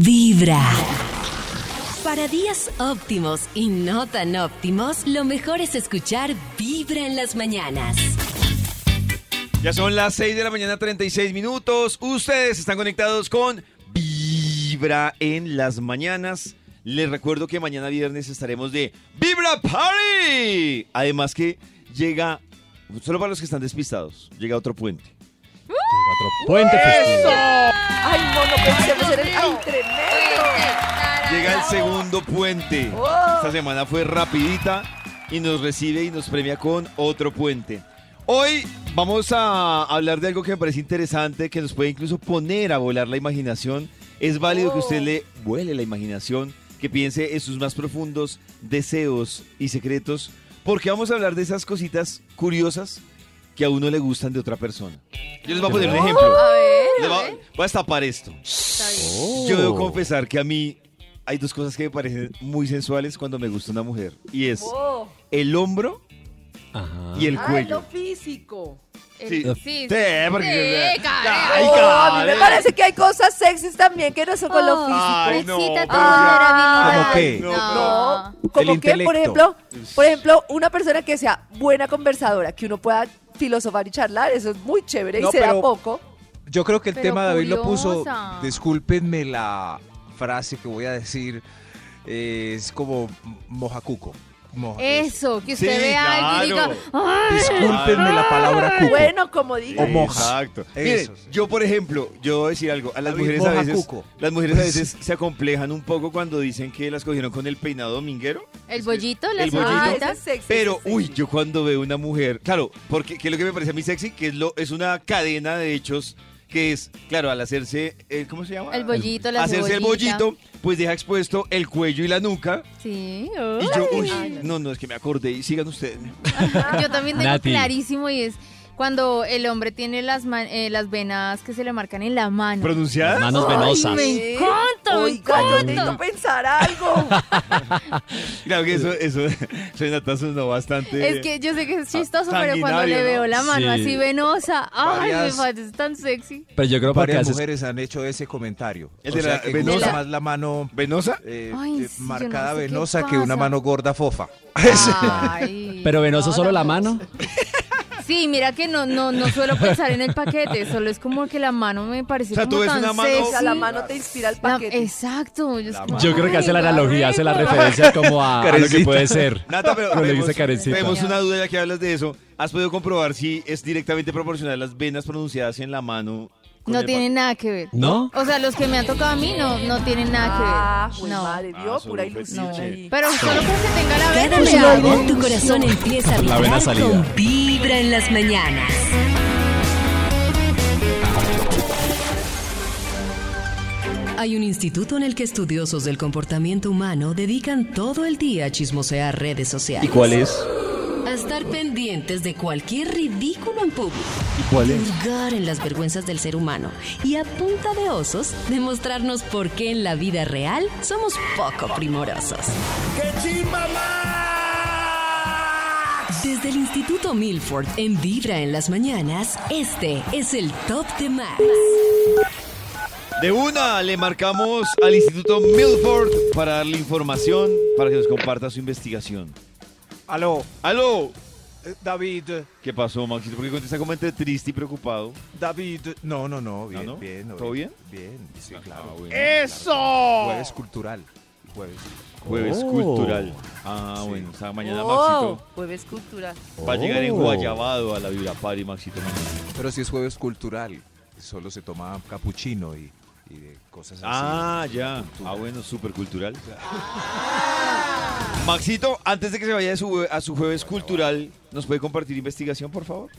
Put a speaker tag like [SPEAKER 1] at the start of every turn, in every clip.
[SPEAKER 1] Vibra. Para días óptimos y no tan óptimos, lo mejor es escuchar Vibra en las mañanas.
[SPEAKER 2] Ya son las 6 de la mañana, 36 minutos. Ustedes están conectados con Vibra en las mañanas. Les recuerdo que mañana viernes estaremos de Vibra Party. Además que llega, solo para los que están despistados, llega otro puente.
[SPEAKER 3] Otro puente festivo.
[SPEAKER 4] Ay, no, no pensemos en el. ¡Ay, tremendo!
[SPEAKER 2] Llega el segundo puente.
[SPEAKER 4] Oh.
[SPEAKER 2] Esta semana fue rapidita y nos recibe y nos premia con otro puente. Hoy vamos a hablar de algo que me parece interesante, que nos puede incluso poner a volar la imaginación. Es válido que usted le vuele la imaginación, que piense en sus más profundos deseos y secretos, porque vamos a hablar de esas cositas curiosas que a uno le gustan de otra persona. Yo les voy a poner un ejemplo.
[SPEAKER 4] A ver,
[SPEAKER 2] Les voy a-
[SPEAKER 4] ver.
[SPEAKER 2] voy a destapar esto.
[SPEAKER 4] Está bien.
[SPEAKER 3] Oh.
[SPEAKER 2] Yo debo confesar que a mí hay dos cosas que me parecen muy sensuales cuando me gusta una mujer. Y es
[SPEAKER 4] Oh.
[SPEAKER 2] el hombro
[SPEAKER 3] Ajá.
[SPEAKER 2] y el
[SPEAKER 4] Ay,
[SPEAKER 2] cuello.
[SPEAKER 4] lo físico.
[SPEAKER 2] Sí.
[SPEAKER 4] sí,
[SPEAKER 2] Sí,
[SPEAKER 4] sí,
[SPEAKER 2] porque-
[SPEAKER 4] sí, Karen.
[SPEAKER 2] Ay,
[SPEAKER 4] Oh, a mí me parece que hay cosas sexys también que no son con lo
[SPEAKER 5] Oh.
[SPEAKER 4] físico.
[SPEAKER 2] Ay, no, pero.
[SPEAKER 3] ¿Cómo qué?
[SPEAKER 2] No,
[SPEAKER 4] No,
[SPEAKER 3] El
[SPEAKER 4] como que, por ejemplo, por ejemplo, una persona que sea buena conversadora, que uno pueda filosofar y charlar, eso es muy chévere
[SPEAKER 6] No,
[SPEAKER 4] y se da
[SPEAKER 6] pero-
[SPEAKER 4] poco.
[SPEAKER 6] Yo creo que el
[SPEAKER 5] Pero
[SPEAKER 6] tema David lo puso. Discúlpenme la frase que voy a decir. eh, es como mojacuco.
[SPEAKER 5] Eso, que usted
[SPEAKER 2] Sí,
[SPEAKER 5] ve a alguien y
[SPEAKER 2] claro.
[SPEAKER 5] diga, ¡ay!
[SPEAKER 6] Discúlpenme la palabra cuco.
[SPEAKER 4] Bueno, como diga.
[SPEAKER 6] O moja.
[SPEAKER 2] Exacto. Mire,
[SPEAKER 6] Eso, sí.
[SPEAKER 2] yo por ejemplo, yo voy a decir algo, a las
[SPEAKER 6] David,
[SPEAKER 2] mujeres a
[SPEAKER 6] moja
[SPEAKER 2] veces
[SPEAKER 6] cuco.
[SPEAKER 2] las mujeres a veces se acomplejan un poco cuando dicen que las cogieron con el peinado dominguero,
[SPEAKER 5] El bollito, las
[SPEAKER 2] El bollito.
[SPEAKER 4] Ah,
[SPEAKER 5] bollitas.
[SPEAKER 4] ese es sexy,
[SPEAKER 2] pero
[SPEAKER 4] es
[SPEAKER 2] uy, yo cuando veo una mujer, claro, porque qué es lo que me parece a mí sexy, que es lo es una cadena de hechos que es, claro, al hacerse el ¿cómo se llama?
[SPEAKER 5] El bollito, la
[SPEAKER 2] hacerse el bollito, pues deja expuesto el cuello y la nuca.
[SPEAKER 5] Sí,
[SPEAKER 2] Y yo,
[SPEAKER 5] uy.
[SPEAKER 2] uy, no, no, es que me acordé y sigan ustedes.
[SPEAKER 5] Yo también tengo
[SPEAKER 3] Nati.
[SPEAKER 5] clarísimo y es cuando el hombre tiene las, ma- eh, las venas que se le marcan en la mano.
[SPEAKER 2] ¿Pronunciadas?
[SPEAKER 3] Manos
[SPEAKER 5] Ay,
[SPEAKER 3] venosas.
[SPEAKER 5] me encanta, me
[SPEAKER 4] yo
[SPEAKER 5] encanta.
[SPEAKER 4] necesito pensar algo.
[SPEAKER 2] Claro que eso, eso, Renata sonó bastante.
[SPEAKER 5] Es que yo sé que es chistoso, pero cuando le veo
[SPEAKER 2] ¿no?
[SPEAKER 5] la mano
[SPEAKER 3] Sí.
[SPEAKER 5] así venosa, ay,
[SPEAKER 6] Varias-
[SPEAKER 5] me parece tan sexy.
[SPEAKER 3] Pero yo creo porque
[SPEAKER 6] Varias mujeres han hecho ese comentario.
[SPEAKER 2] El
[SPEAKER 6] o
[SPEAKER 2] de
[SPEAKER 6] sea,
[SPEAKER 2] la
[SPEAKER 6] que
[SPEAKER 2] venosa.
[SPEAKER 6] más la mano
[SPEAKER 2] ¿Venosa?
[SPEAKER 6] eh,
[SPEAKER 5] Ay,
[SPEAKER 6] eh,
[SPEAKER 5] sí, no
[SPEAKER 6] marcada
[SPEAKER 5] sé
[SPEAKER 6] venosa que una mano gorda fofa.
[SPEAKER 5] Ay,
[SPEAKER 3] Pero venoso
[SPEAKER 5] no,
[SPEAKER 3] solo la mano.
[SPEAKER 5] Sí, mira que no, no, no suelo pensar en el paquete, solo es como que la mano me parece
[SPEAKER 2] O sea,
[SPEAKER 5] como
[SPEAKER 2] tú ves
[SPEAKER 5] tan
[SPEAKER 2] una mano-
[SPEAKER 5] sexy.
[SPEAKER 4] O sea, la mano te inspira el
[SPEAKER 5] La-
[SPEAKER 4] paquete.
[SPEAKER 5] exacto. Yo, es como,
[SPEAKER 3] Yo creo que hace la analogía, hace la referencia como a, a lo que puede ser.
[SPEAKER 2] Nata, pero
[SPEAKER 3] Karencita.
[SPEAKER 2] tenemos una duda ya que hablas de eso. ¿Has podido comprobar si es directamente proporcional las venas pronunciadas en la mano?
[SPEAKER 5] No tiene nada que ver.
[SPEAKER 3] ¿No?
[SPEAKER 5] O sea, los que me han tocado a mí no, no tienen
[SPEAKER 4] Ah,
[SPEAKER 5] nada que ver. No.
[SPEAKER 4] madre, vio,
[SPEAKER 2] Ah,
[SPEAKER 4] pura ilusión.
[SPEAKER 5] No. Pero solo con que tenga la
[SPEAKER 1] Cada
[SPEAKER 5] vena. ya.
[SPEAKER 1] tu corazón empieza a
[SPEAKER 3] La
[SPEAKER 1] vibrar
[SPEAKER 3] salida.
[SPEAKER 1] con Vibra en las mañanas. Hay un instituto en el que estudiosos del comportamiento humano dedican todo el día a chismosear redes sociales.
[SPEAKER 2] es?
[SPEAKER 1] A estar pendientes de cualquier ridículo en público.
[SPEAKER 2] ¿Y cuál es?
[SPEAKER 1] Hurgar en las vergüenzas del ser humano. Y a punta de osos, demostrarnos por qué en la vida real somos poco primorosos. Desde el Instituto Milford en Vibra en las mañanas, este es el Top de Max.
[SPEAKER 2] De una le marcamos al Instituto Milford para darle información, para que nos comparta su investigación.
[SPEAKER 6] Aló,
[SPEAKER 2] ¡Aló!
[SPEAKER 6] eh, David,
[SPEAKER 2] ¿Qué pasó, Maxito? Porque contesta como entre triste y preocupado.
[SPEAKER 6] David. No, no, no, bien,
[SPEAKER 2] ¿Ah, no?
[SPEAKER 6] bien.
[SPEAKER 2] ¿Todo bien?
[SPEAKER 6] Bien, sí, claro.
[SPEAKER 2] Ah, bueno.
[SPEAKER 6] ¡Eso! Jueves cultural. Jueves.
[SPEAKER 2] Jueves
[SPEAKER 3] Oh.
[SPEAKER 2] cultural. Ah,
[SPEAKER 6] Sí.
[SPEAKER 2] bueno. O sea, mañana
[SPEAKER 4] Oh,
[SPEAKER 2] Maxito
[SPEAKER 4] jueves cultural.
[SPEAKER 2] va a llegar en
[SPEAKER 3] Oh.
[SPEAKER 2] Guayabado a la Vibra Party, Maxito. mañana.
[SPEAKER 6] Pero si es jueves cultural, solo se toma capuchino y, y de cosas así.
[SPEAKER 2] Ah, ya.
[SPEAKER 6] Cultura.
[SPEAKER 2] Ah, bueno, súper cultural. Maxito, antes de que se vaya a su, a su jueves cultural, ¿nos puede compartir investigación, por favor?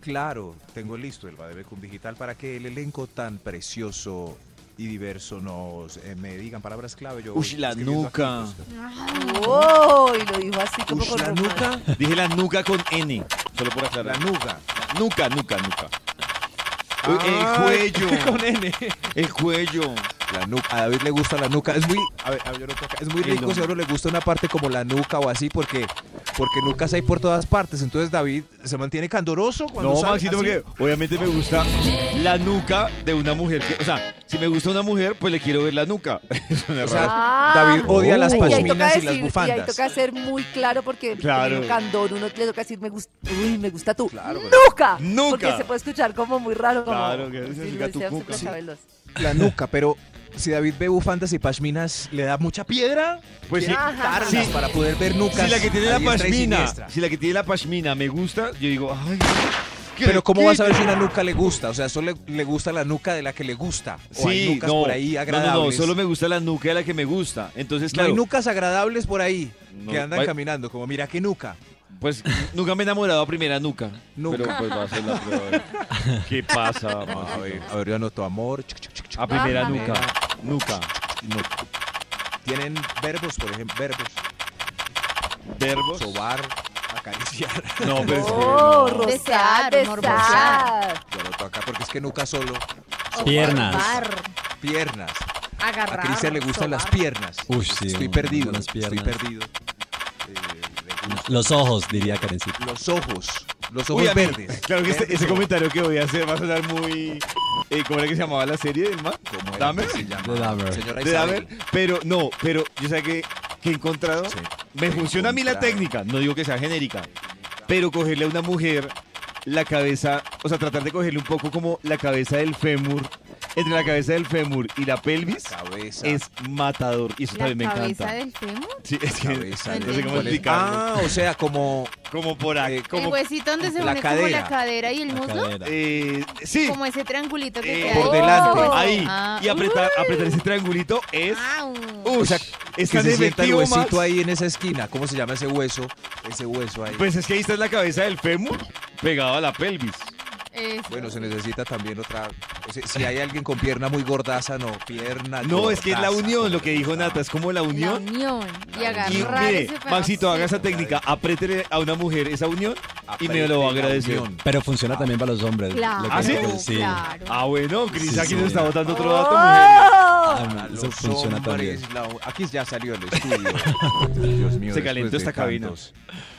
[SPEAKER 6] Claro, tengo listo el Badebecum Digital para que el elenco tan precioso y diverso nos eh, me digan palabras clave. Yo
[SPEAKER 2] Uy,
[SPEAKER 6] voy
[SPEAKER 2] la nuca.
[SPEAKER 6] aquí, pues.
[SPEAKER 4] Oh, y lo dijo así como
[SPEAKER 6] Ush,
[SPEAKER 4] con
[SPEAKER 6] la
[SPEAKER 4] romance.
[SPEAKER 6] nuca.
[SPEAKER 2] Dije la nuca con N, solo por
[SPEAKER 6] La
[SPEAKER 2] aclarar.
[SPEAKER 6] nuca.
[SPEAKER 2] Nuca, nuca, nuca. Uy,
[SPEAKER 6] Ah,
[SPEAKER 2] el cuello.
[SPEAKER 6] Con N.
[SPEAKER 2] El cuello.
[SPEAKER 6] La nuca. A David le gusta la nuca. Es muy, a ver, a ver, yo es muy rico si a uno le gusta una parte como la nuca o así, porque, porque nucas hay por todas partes. Entonces David se mantiene candoroso cuando
[SPEAKER 2] No,
[SPEAKER 6] sale
[SPEAKER 2] Maxito,
[SPEAKER 6] así.
[SPEAKER 2] porque obviamente me gusta la nuca de una mujer que, o sea, Si me gusta una mujer, pues le quiero ver la nuca. Suena
[SPEAKER 6] O sea,
[SPEAKER 2] raro.
[SPEAKER 6] David odia las
[SPEAKER 4] Y ahí toca
[SPEAKER 6] pashminas y las
[SPEAKER 4] decir- Y ahí
[SPEAKER 6] bufandas.
[SPEAKER 4] toca ser muy claro porque
[SPEAKER 2] Claro.
[SPEAKER 4] uno candón, uno le toca decir, me gusta, uy, me gusta tú.
[SPEAKER 6] Claro, pero-
[SPEAKER 4] ¡Nuca!
[SPEAKER 2] Nuca.
[SPEAKER 4] Porque se puede escuchar como muy raro. Como,
[SPEAKER 2] Claro, que
[SPEAKER 4] Sí,
[SPEAKER 2] tu cuca.
[SPEAKER 4] Chabelo.
[SPEAKER 6] La nuca, pero si David ve bufandas y pashminas, ¿le da mucha piedra?
[SPEAKER 2] Pues sí. Sí.
[SPEAKER 6] para poder ver nucas.
[SPEAKER 2] Si la que tiene la pashmina, si la que tiene la pashmina me gusta, yo digo, ay.
[SPEAKER 6] Pero ¿cómo vas a ver si una nuca le gusta? O sea, solo le, le gusta la nuca de la que le gusta. O hay
[SPEAKER 2] Sí,
[SPEAKER 6] nucas
[SPEAKER 2] no,
[SPEAKER 6] por ahí
[SPEAKER 2] no,
[SPEAKER 6] agradables.
[SPEAKER 2] no, no, solo me gusta la nuca de la que me gusta. Entonces,
[SPEAKER 6] No
[SPEAKER 2] claro,
[SPEAKER 6] hay nucas agradables por ahí
[SPEAKER 2] No,
[SPEAKER 6] que andan
[SPEAKER 2] hay-
[SPEAKER 6] caminando, como mira qué nuca.
[SPEAKER 2] Pues nunca me he enamorado a primera nuca.
[SPEAKER 6] Nuca.
[SPEAKER 2] Pero pues va a ser la prueba. ¿Qué pasa,
[SPEAKER 6] A ver, a ver, yo anoto amor. chuc, chuc, chuc, chuc.
[SPEAKER 2] A primera nuca. Nuca.
[SPEAKER 6] Tienen verbos, por ejemplo, verbos.
[SPEAKER 2] Verbos.
[SPEAKER 6] Sobar, acariciar.
[SPEAKER 2] No, pero es que
[SPEAKER 4] Oh,
[SPEAKER 2] no.
[SPEAKER 4] rozar,
[SPEAKER 5] Desear,
[SPEAKER 4] besar.
[SPEAKER 5] morbosear.
[SPEAKER 6] Yo anoto acá porque es que nuca solo.
[SPEAKER 3] Piernas.
[SPEAKER 5] Bar,
[SPEAKER 6] Piernas.
[SPEAKER 5] agarrar.
[SPEAKER 6] A Cristian le gustan las
[SPEAKER 5] sobar.
[SPEAKER 6] piernas.
[SPEAKER 3] Uy, sí,
[SPEAKER 6] Estoy perdido.
[SPEAKER 3] las
[SPEAKER 6] Estoy
[SPEAKER 3] piernas.
[SPEAKER 6] perdido.
[SPEAKER 3] Los ojos, diría Karencita.
[SPEAKER 6] los ojos. Los ojos verdes.
[SPEAKER 2] Claro que este- ese comentario que voy a hacer va a sonar muy. Eh, ¿Cómo era que se llamaba la serie del man?
[SPEAKER 6] ¿Cómo
[SPEAKER 2] Dahmer.
[SPEAKER 6] se llama?
[SPEAKER 3] Dahmer.
[SPEAKER 6] Señora.
[SPEAKER 2] Dahmer, pero no, pero yo sé que, que he encontrado.
[SPEAKER 6] Sí.
[SPEAKER 2] Me funciona a mí la técnica, no digo que sea genérica, pero cogerle a una mujer la cabeza, o sea, tratar de cogerle un poco como la cabeza del fémur, entre la cabeza del fémur y la pelvis,
[SPEAKER 6] Cabeza.
[SPEAKER 2] es matador. Y eso
[SPEAKER 5] La
[SPEAKER 2] también me
[SPEAKER 5] cabeza
[SPEAKER 2] encanta.
[SPEAKER 5] del fémur.
[SPEAKER 2] Sí, es que
[SPEAKER 6] Cabeza
[SPEAKER 2] no sé cómo explicarlo.
[SPEAKER 6] Ah, o sea, como
[SPEAKER 2] como por ahí,
[SPEAKER 6] eh,
[SPEAKER 5] el
[SPEAKER 2] como,
[SPEAKER 5] huesito donde se
[SPEAKER 6] la
[SPEAKER 5] une como
[SPEAKER 6] cadera.
[SPEAKER 5] la cadera y el
[SPEAKER 3] La
[SPEAKER 5] muslo.
[SPEAKER 2] eh, sí,
[SPEAKER 5] Como ese triangulito que
[SPEAKER 2] eh,
[SPEAKER 5] queda
[SPEAKER 6] por
[SPEAKER 5] ahí.
[SPEAKER 6] delante.
[SPEAKER 2] ahí,
[SPEAKER 5] Ah,
[SPEAKER 2] y apretar, apretar ese triangulito es,
[SPEAKER 5] Au.
[SPEAKER 2] uy,
[SPEAKER 6] O sea,
[SPEAKER 2] es
[SPEAKER 6] que se sienta el huesito ahí en esa esquina. ¿Cómo se llama ese hueso? Ese hueso ahí.
[SPEAKER 2] Pues es que ahí está la cabeza del fémur pegado a la pelvis.
[SPEAKER 5] Eso.
[SPEAKER 6] bueno, se necesita también otra. o sea, si hay alguien con pierna muy gordaza, no, pierna.
[SPEAKER 2] No, es que es la unión, lo que dijo. Nata, es como la
[SPEAKER 5] La
[SPEAKER 2] unión.
[SPEAKER 5] unión. Y
[SPEAKER 2] Y
[SPEAKER 5] agarrar
[SPEAKER 2] mire,
[SPEAKER 5] ese.
[SPEAKER 2] Maxito, haga esa técnica, apriétele a una mujer esa unión y me lo va a agradecer.
[SPEAKER 6] unión.
[SPEAKER 3] Pero funciona también para los hombres.
[SPEAKER 5] Claro,
[SPEAKER 3] Lo que-
[SPEAKER 2] ¿Ah, sí?
[SPEAKER 3] Sí.
[SPEAKER 5] claro.
[SPEAKER 2] Ah, bueno, Cris
[SPEAKER 3] Sí,
[SPEAKER 2] aquí
[SPEAKER 3] sí.
[SPEAKER 2] nos está botando otro dato,
[SPEAKER 4] ¡Oh!
[SPEAKER 2] mujer.
[SPEAKER 3] Ah,
[SPEAKER 6] A
[SPEAKER 3] Eso
[SPEAKER 6] los
[SPEAKER 3] funciona también.
[SPEAKER 6] la- Aquí ya salió el estudio. Dios mío.
[SPEAKER 2] Se calentó esta cabina.
[SPEAKER 6] tantos-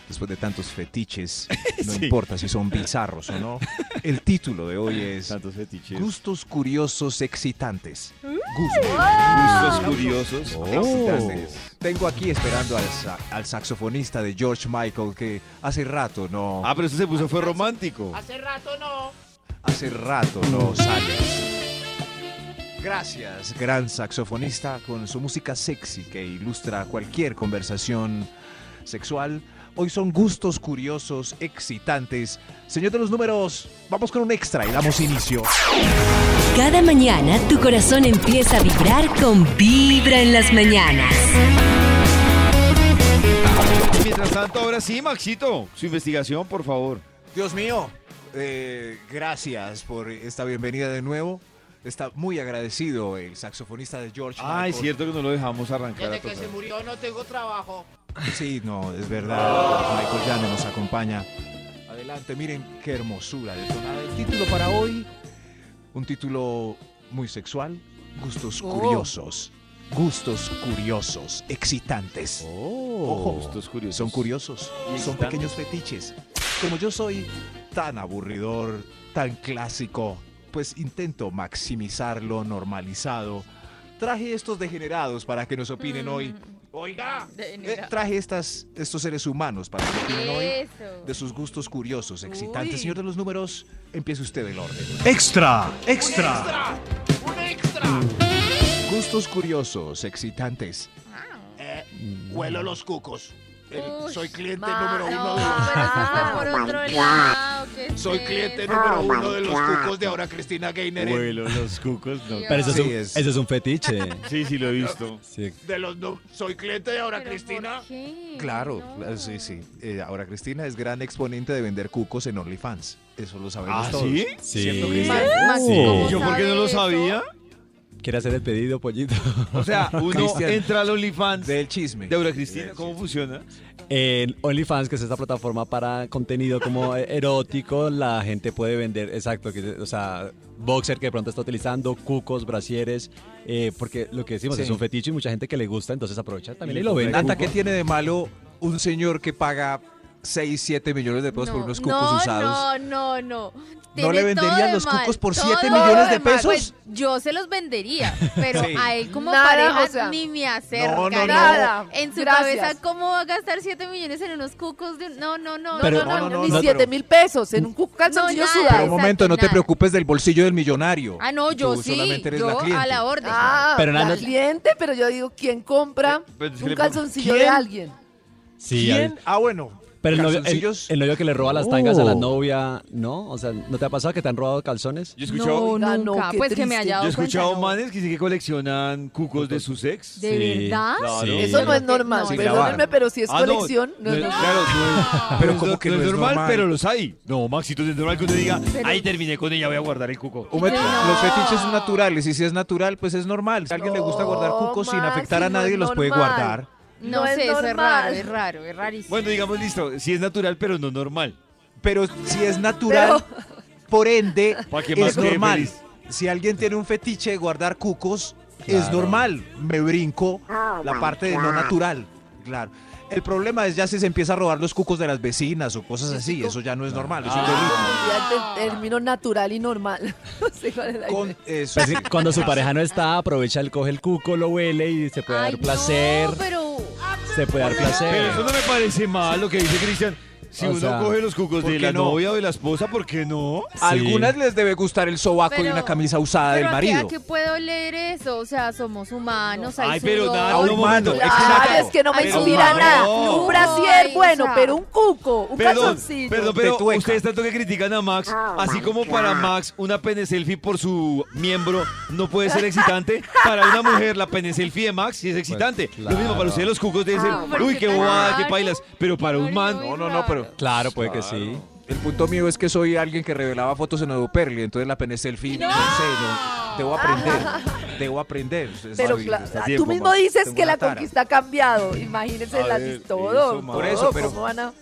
[SPEAKER 6] Después de tantos fetiches, no
[SPEAKER 2] Sí.
[SPEAKER 6] importa si son bizarros o no. El título de hoy es
[SPEAKER 2] Tantos fetiches.
[SPEAKER 6] Gustos curiosos excitantes.
[SPEAKER 2] Mm.
[SPEAKER 6] Gustos.
[SPEAKER 2] Gustos curiosos.
[SPEAKER 6] Oh.
[SPEAKER 2] excitantes.
[SPEAKER 6] Tengo aquí esperando al, sa- al saxofonista de George Michael que hace rato no.
[SPEAKER 2] Ah, pero eso se puso fue romántico.
[SPEAKER 6] Hace rato no sale. Gracias, gran saxofonista, con su música sexy que ilustra cualquier conversación sexual. Hoy son gustos curiosos, excitantes. Señor de los números, vamos con un extra y damos inicio.
[SPEAKER 1] Cada mañana tu corazón empieza a vibrar con Vibra en las mañanas.
[SPEAKER 2] Y mientras tanto, ahora sí, Maxito, su investigación, por favor.
[SPEAKER 6] Dios mío, eh, gracias por esta bienvenida de nuevo. Está muy agradecido el saxofonista de George
[SPEAKER 2] Ah, es
[SPEAKER 6] Michael.
[SPEAKER 2] cierto que no lo dejamos arrancar. a
[SPEAKER 7] Desde que se murió no tengo trabajo.
[SPEAKER 6] Sí, no, es verdad. Michael no nos acompaña. Adelante, miren qué hermosura de tonada. El título para hoy, un título muy sexual, gustos
[SPEAKER 4] Oh.
[SPEAKER 6] curiosos. Gustos curiosos, excitantes. Ojo,
[SPEAKER 2] Gustos curiosos.
[SPEAKER 6] son curiosos, son pequeños fetiches. Como yo soy tan aburridor, tan clásico, pues intento maximizar lo normalizado. Traje estos degenerados para que nos opinen
[SPEAKER 5] Mm.
[SPEAKER 6] hoy. Oiga, eh, traje estas, estos seres humanos para que opinen hoy
[SPEAKER 5] Eso.
[SPEAKER 6] de sus gustos curiosos, excitantes.
[SPEAKER 5] Uy.
[SPEAKER 6] Señor de los números, empiece usted el orden.
[SPEAKER 8] Extra, extra.
[SPEAKER 7] ¡Un extra!
[SPEAKER 6] Gustos curiosos, excitantes.
[SPEAKER 7] Eh, huelo los cucos. El-
[SPEAKER 5] Uy,
[SPEAKER 7] soy cliente número uno
[SPEAKER 5] No,
[SPEAKER 7] de los...
[SPEAKER 5] pero eso fue por otro lado. ¿Qué es
[SPEAKER 7] Soy cliente
[SPEAKER 5] eso?
[SPEAKER 7] número uno de los cucos de ahora Cristina Gainer.
[SPEAKER 2] Vuelo, los cucos, no.
[SPEAKER 3] Pero eso es,
[SPEAKER 6] Sí,
[SPEAKER 3] un,
[SPEAKER 6] es-
[SPEAKER 3] eso es un fetiche.
[SPEAKER 2] Sí, sí, lo he visto.
[SPEAKER 3] Sí.
[SPEAKER 7] De los no- soy cliente de ahora
[SPEAKER 5] ¿Pero
[SPEAKER 7] Cristina.
[SPEAKER 5] por qué?
[SPEAKER 6] Claro,
[SPEAKER 5] No.
[SPEAKER 6] claro, sí, sí. Eh, ahora Cristina es gran exponente de vender cucos en OnlyFans. Eso lo sabemos
[SPEAKER 2] ¿Ah,
[SPEAKER 6] todos.
[SPEAKER 2] sí?
[SPEAKER 3] Sí.
[SPEAKER 5] Max,
[SPEAKER 3] Sí.
[SPEAKER 5] ¿cómo
[SPEAKER 2] ¿Yo por qué no lo
[SPEAKER 5] eso?
[SPEAKER 2] sabía?
[SPEAKER 3] ¿Quiere hacer el pedido, pollito?
[SPEAKER 2] O sea, uno
[SPEAKER 6] Cristian.
[SPEAKER 2] entra al OnlyFans de
[SPEAKER 6] Del chisme.
[SPEAKER 2] Aura Cristina. ¿Cómo funciona?
[SPEAKER 3] En OnlyFans, que es esta plataforma para contenido como erótico, la gente puede vender, exacto, que, o sea, boxer que de pronto está utilizando, cucos, brasieres, eh, porque lo que decimos
[SPEAKER 6] Sí.
[SPEAKER 3] es un fetiche y mucha gente que le gusta, entonces aprovecha también
[SPEAKER 2] Y
[SPEAKER 3] y lo vende.
[SPEAKER 6] ¿qué tiene de malo un señor que paga 6, 7 millones de pesos por
[SPEAKER 5] No,
[SPEAKER 6] unos cucos
[SPEAKER 5] no,
[SPEAKER 6] usados.
[SPEAKER 5] No, no, no.
[SPEAKER 6] ¿No le venderían
[SPEAKER 5] de
[SPEAKER 6] los
[SPEAKER 5] mal,
[SPEAKER 6] cucos por
[SPEAKER 5] todo
[SPEAKER 6] 7
[SPEAKER 5] de
[SPEAKER 6] millones de pesos?
[SPEAKER 5] Pues yo se los vendería, pero
[SPEAKER 6] Sí.
[SPEAKER 5] a él como
[SPEAKER 4] Nada,
[SPEAKER 5] pareja
[SPEAKER 4] o sea,
[SPEAKER 5] ni me acerca.
[SPEAKER 6] no, no.
[SPEAKER 4] Nada.
[SPEAKER 5] En su
[SPEAKER 4] Gracias.
[SPEAKER 5] cabeza, ¿cómo va a gastar 7 millones en unos cucos? De... No, no, no.
[SPEAKER 3] Pero-
[SPEAKER 5] no,
[SPEAKER 6] no,
[SPEAKER 5] no,
[SPEAKER 6] no,
[SPEAKER 4] ni
[SPEAKER 6] no,
[SPEAKER 4] 7
[SPEAKER 6] pero-
[SPEAKER 4] mil pesos en un cu- calzoncillo sudado.
[SPEAKER 6] Pero un momento, no te
[SPEAKER 5] nada.
[SPEAKER 6] preocupes del bolsillo del millonario.
[SPEAKER 5] Ah, no, yo
[SPEAKER 6] Tú
[SPEAKER 5] sí.
[SPEAKER 6] solamente eres
[SPEAKER 5] yo
[SPEAKER 6] la cliente.
[SPEAKER 5] a la orden.
[SPEAKER 4] Ah,
[SPEAKER 3] Pero
[SPEAKER 4] la cliente, pero yo digo, ¿quién compra
[SPEAKER 2] Eh, pero es que
[SPEAKER 4] un calzoncillo de alguien?
[SPEAKER 3] Sí,
[SPEAKER 6] ¿Quién? Ah, bueno.
[SPEAKER 3] Pero el novio, el,
[SPEAKER 6] Calzoncillos.
[SPEAKER 3] el novio que le roba las tangas a la novia, ¿no? O sea, ¿no te ha pasado que te han robado calzones?
[SPEAKER 2] Yo he escuchado,
[SPEAKER 5] no, nunca.
[SPEAKER 4] qué
[SPEAKER 5] pues que me
[SPEAKER 4] triste.
[SPEAKER 5] haya
[SPEAKER 2] yo
[SPEAKER 5] dado
[SPEAKER 2] he escuchado
[SPEAKER 5] cuenta, no.
[SPEAKER 2] manes que sí que coleccionan cucos de sus ex.
[SPEAKER 5] ¿De
[SPEAKER 3] Sí,
[SPEAKER 5] verdad?
[SPEAKER 2] claro.
[SPEAKER 3] Sí.
[SPEAKER 4] Eso no es normal,
[SPEAKER 5] no,
[SPEAKER 4] perdónenme, pero si es
[SPEAKER 2] Ah, no,
[SPEAKER 4] colección, no,
[SPEAKER 2] no
[SPEAKER 4] es normal.
[SPEAKER 2] Claro, no es,
[SPEAKER 6] Pero como que
[SPEAKER 2] no
[SPEAKER 6] no
[SPEAKER 2] es normal,
[SPEAKER 6] normal.
[SPEAKER 2] pero los hay. No, Maxito, es normal que uno diga,
[SPEAKER 5] Pero-
[SPEAKER 2] ahí terminé con ella, voy a guardar el cuco.
[SPEAKER 5] No.
[SPEAKER 6] Los fetiches son naturales y si es natural, pues es normal. Si a alguien le gusta guardar
[SPEAKER 4] No,
[SPEAKER 6] cucos sin afectar a
[SPEAKER 4] no
[SPEAKER 6] nadie,
[SPEAKER 4] es
[SPEAKER 6] los puede
[SPEAKER 4] normal.
[SPEAKER 6] guardar.
[SPEAKER 5] No,
[SPEAKER 4] No es
[SPEAKER 5] sé, eso es
[SPEAKER 4] normal.
[SPEAKER 5] raro, es raro, es rarísimo.
[SPEAKER 2] Bueno, digamos, listo, sí es natural, pero no normal.
[SPEAKER 6] Pero si es natural, por ende,
[SPEAKER 2] que
[SPEAKER 6] es normal.
[SPEAKER 2] feliz.
[SPEAKER 6] Si alguien tiene un fetiche de guardar cucos, es
[SPEAKER 3] Claro.
[SPEAKER 6] normal. Me brinco la parte de no natural. Claro. El problema es ya si se empieza a robar los cucos de las vecinas o cosas así. Eso ya no es normal. Eso es delito.
[SPEAKER 4] Ya el término natural y normal. Es
[SPEAKER 6] Con eso.
[SPEAKER 3] Pues cuando su pareja no está, aprovecha, él coge el cuco, lo huele y se puede
[SPEAKER 5] Ay,
[SPEAKER 3] dar placer.
[SPEAKER 5] No, pero
[SPEAKER 3] Se puede dar placer.
[SPEAKER 2] Pero eso no me parece mal lo que dice Cristian. Si
[SPEAKER 3] O
[SPEAKER 2] uno
[SPEAKER 3] sea,
[SPEAKER 2] coge los cucos
[SPEAKER 6] ¿por
[SPEAKER 2] de la
[SPEAKER 6] no?
[SPEAKER 2] novia o de la esposa, ¿por qué no?
[SPEAKER 6] Algunas les debe gustar el sobaco y una camisa usada
[SPEAKER 5] pero
[SPEAKER 6] del
[SPEAKER 5] ¿a qué-
[SPEAKER 6] marido.
[SPEAKER 5] ¿a qué puedo leer eso? O sea, somos humanos, hay
[SPEAKER 2] Ay, pero nada, no,
[SPEAKER 6] un
[SPEAKER 2] un momento.
[SPEAKER 6] mano.
[SPEAKER 2] Es que
[SPEAKER 4] no me
[SPEAKER 5] Ay,
[SPEAKER 4] inspira
[SPEAKER 2] no.
[SPEAKER 4] nada.
[SPEAKER 2] No.
[SPEAKER 4] Un brasier,
[SPEAKER 5] Ay,
[SPEAKER 4] bueno, pero un cuco, un
[SPEAKER 2] Perdón,
[SPEAKER 4] calzoncillo.
[SPEAKER 2] perdón, pero ustedes tanto que critican a Max, así como para Max una pene selfie por su miembro no puede ser excitante, para una mujer la pene selfie de Max sí es excitante.
[SPEAKER 3] claro.
[SPEAKER 2] Lo mismo para ustedes los cucos deben ser,
[SPEAKER 5] Ah, pero
[SPEAKER 2] uy,
[SPEAKER 5] qué
[SPEAKER 2] bobada, qué pailas, pero para un
[SPEAKER 5] Ay,
[SPEAKER 2] man,
[SPEAKER 6] No, no, no, pero
[SPEAKER 3] Claro, puede que sí.
[SPEAKER 6] El punto mío es que soy alguien que revelaba fotos en Perli, entonces la pene selfie, no, sé, no, debo aprender, debo aprender.
[SPEAKER 4] Pero claro,
[SPEAKER 2] está
[SPEAKER 4] tú
[SPEAKER 2] tiempo,
[SPEAKER 4] mismo dices que la
[SPEAKER 6] tara.
[SPEAKER 4] conquista ha cambiado. Imagínense las
[SPEAKER 2] ver,
[SPEAKER 4] todo.
[SPEAKER 2] eso.
[SPEAKER 6] Por eso, pero-
[SPEAKER 4] ¿Cómo van a-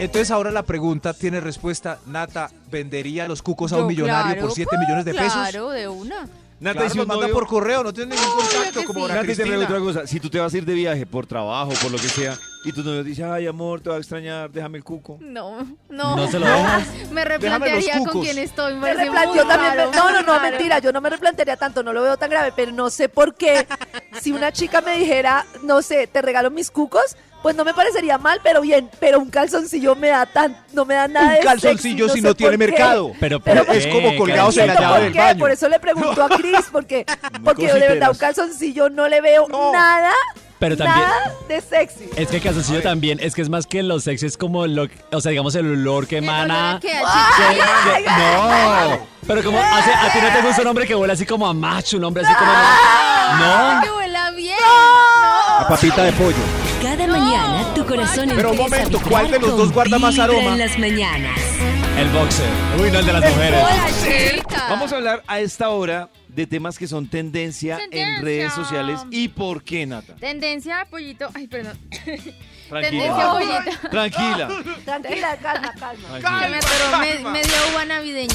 [SPEAKER 6] Entonces ahora la pregunta tiene respuesta. Nata, ¿vendería los cucos a
[SPEAKER 5] Yo,
[SPEAKER 6] un millonario
[SPEAKER 5] claro,
[SPEAKER 6] por 7
[SPEAKER 5] pues,
[SPEAKER 6] millones de pesos?
[SPEAKER 5] Claro, de una.
[SPEAKER 2] Nata,
[SPEAKER 6] Claro,
[SPEAKER 2] y si
[SPEAKER 6] manda
[SPEAKER 2] novio-
[SPEAKER 6] por correo, no tiene ningún contacto como
[SPEAKER 5] sí.
[SPEAKER 2] Nata, y te pregunto una cosa, si tú te vas a ir de viaje por trabajo, por lo que sea, y tu novio dice, ay amor, te va a extrañar, déjame el cuco.
[SPEAKER 5] No, no.
[SPEAKER 3] ¿No se lo dejas?
[SPEAKER 5] Me replantearía con quién estoy. Me
[SPEAKER 4] Me
[SPEAKER 5] muy
[SPEAKER 4] también.
[SPEAKER 5] raro,
[SPEAKER 4] no, no, no,
[SPEAKER 5] raro.
[SPEAKER 4] mentira. Yo no me replantearía tanto, no lo veo tan grave, pero no sé por qué. Si una chica me dijera, no sé, te regalo mis cucos, pues no me parecería mal, pero bien. Pero un calzoncillo me da tan, no me da nada
[SPEAKER 6] Un
[SPEAKER 4] de
[SPEAKER 6] calzoncillo
[SPEAKER 4] sexy,
[SPEAKER 6] si
[SPEAKER 4] sé
[SPEAKER 6] no tiene mercado.
[SPEAKER 3] Pero,
[SPEAKER 4] Pero
[SPEAKER 3] ¿por
[SPEAKER 6] es como colgados en la llave
[SPEAKER 4] por
[SPEAKER 6] del
[SPEAKER 4] qué,
[SPEAKER 6] baño.
[SPEAKER 4] Por eso le pregunto a Cris, porque, porque yo de verdad un calzoncillo no le veo nada,
[SPEAKER 3] Pero también,
[SPEAKER 4] nada de sexy.
[SPEAKER 3] es que el calzoncillo también, es que es más que los sexy, es como lo, o sea, digamos el olor que emana.
[SPEAKER 5] que
[SPEAKER 3] no, pero como, hace- a ti no te gusta un hombre que huele así como a macho, un hombre así como... No,
[SPEAKER 5] que huela bien.
[SPEAKER 6] A papita de pollo.
[SPEAKER 1] Cada mañana tu corazón
[SPEAKER 6] Pero un
[SPEAKER 1] empieza a
[SPEAKER 6] momento,
[SPEAKER 1] vibrar
[SPEAKER 6] ¿cuál de los
[SPEAKER 1] con
[SPEAKER 6] dos guarda más
[SPEAKER 1] Vibra
[SPEAKER 6] aroma?
[SPEAKER 1] en las mañanas.
[SPEAKER 3] el boxer. Uy, no, el de las mujeres.
[SPEAKER 2] Vamos a hablar a esta hora de temas que son tendencia,
[SPEAKER 5] Tendencia.
[SPEAKER 2] en redes sociales. ¿Y por qué, Nata?
[SPEAKER 5] Tendencia, pollito. Ay, perdón.
[SPEAKER 2] Tranquila.
[SPEAKER 5] Tendencia, pollito.
[SPEAKER 2] Tranquila.
[SPEAKER 4] Tranquila, calma, calma.
[SPEAKER 5] Que me atoró me- media uva navideña.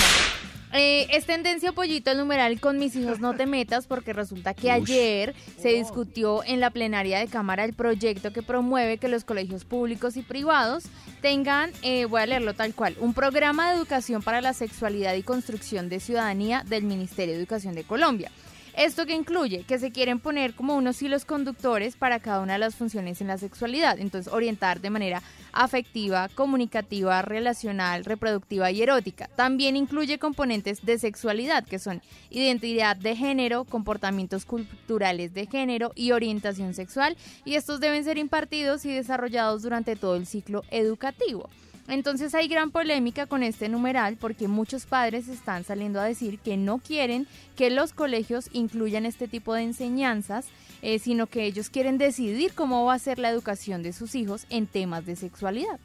[SPEAKER 5] Eh, es tendencia pollito el numeral con mis hijos no te metas porque resulta que ayer se discutió en la plenaria de Cámara el proyecto que promueve que los colegios públicos y privados tengan, eh, voy a leerlo tal cual, un programa de educación para la sexualidad y construcción de ciudadanía del Ministerio de Educación de Colombia. Esto que incluye que se quieren poner como unos hilos conductores para cada una de las funciones en la sexualidad. Entonces, orientar de manera afectiva, comunicativa, relacional, reproductiva y erótica. También incluye componentes de sexualidad, que son identidad de género, comportamientos culturales de género y orientación sexual. Y estos deben ser impartidos y desarrollados durante todo el ciclo educativo. Entonces hay gran polémica con este numeral porque muchos padres están saliendo a decir que no quieren que los colegios incluyan este tipo de enseñanzas, eh, sino que ellos quieren decidir cómo va a ser la educación de sus hijos en temas de sexualidad.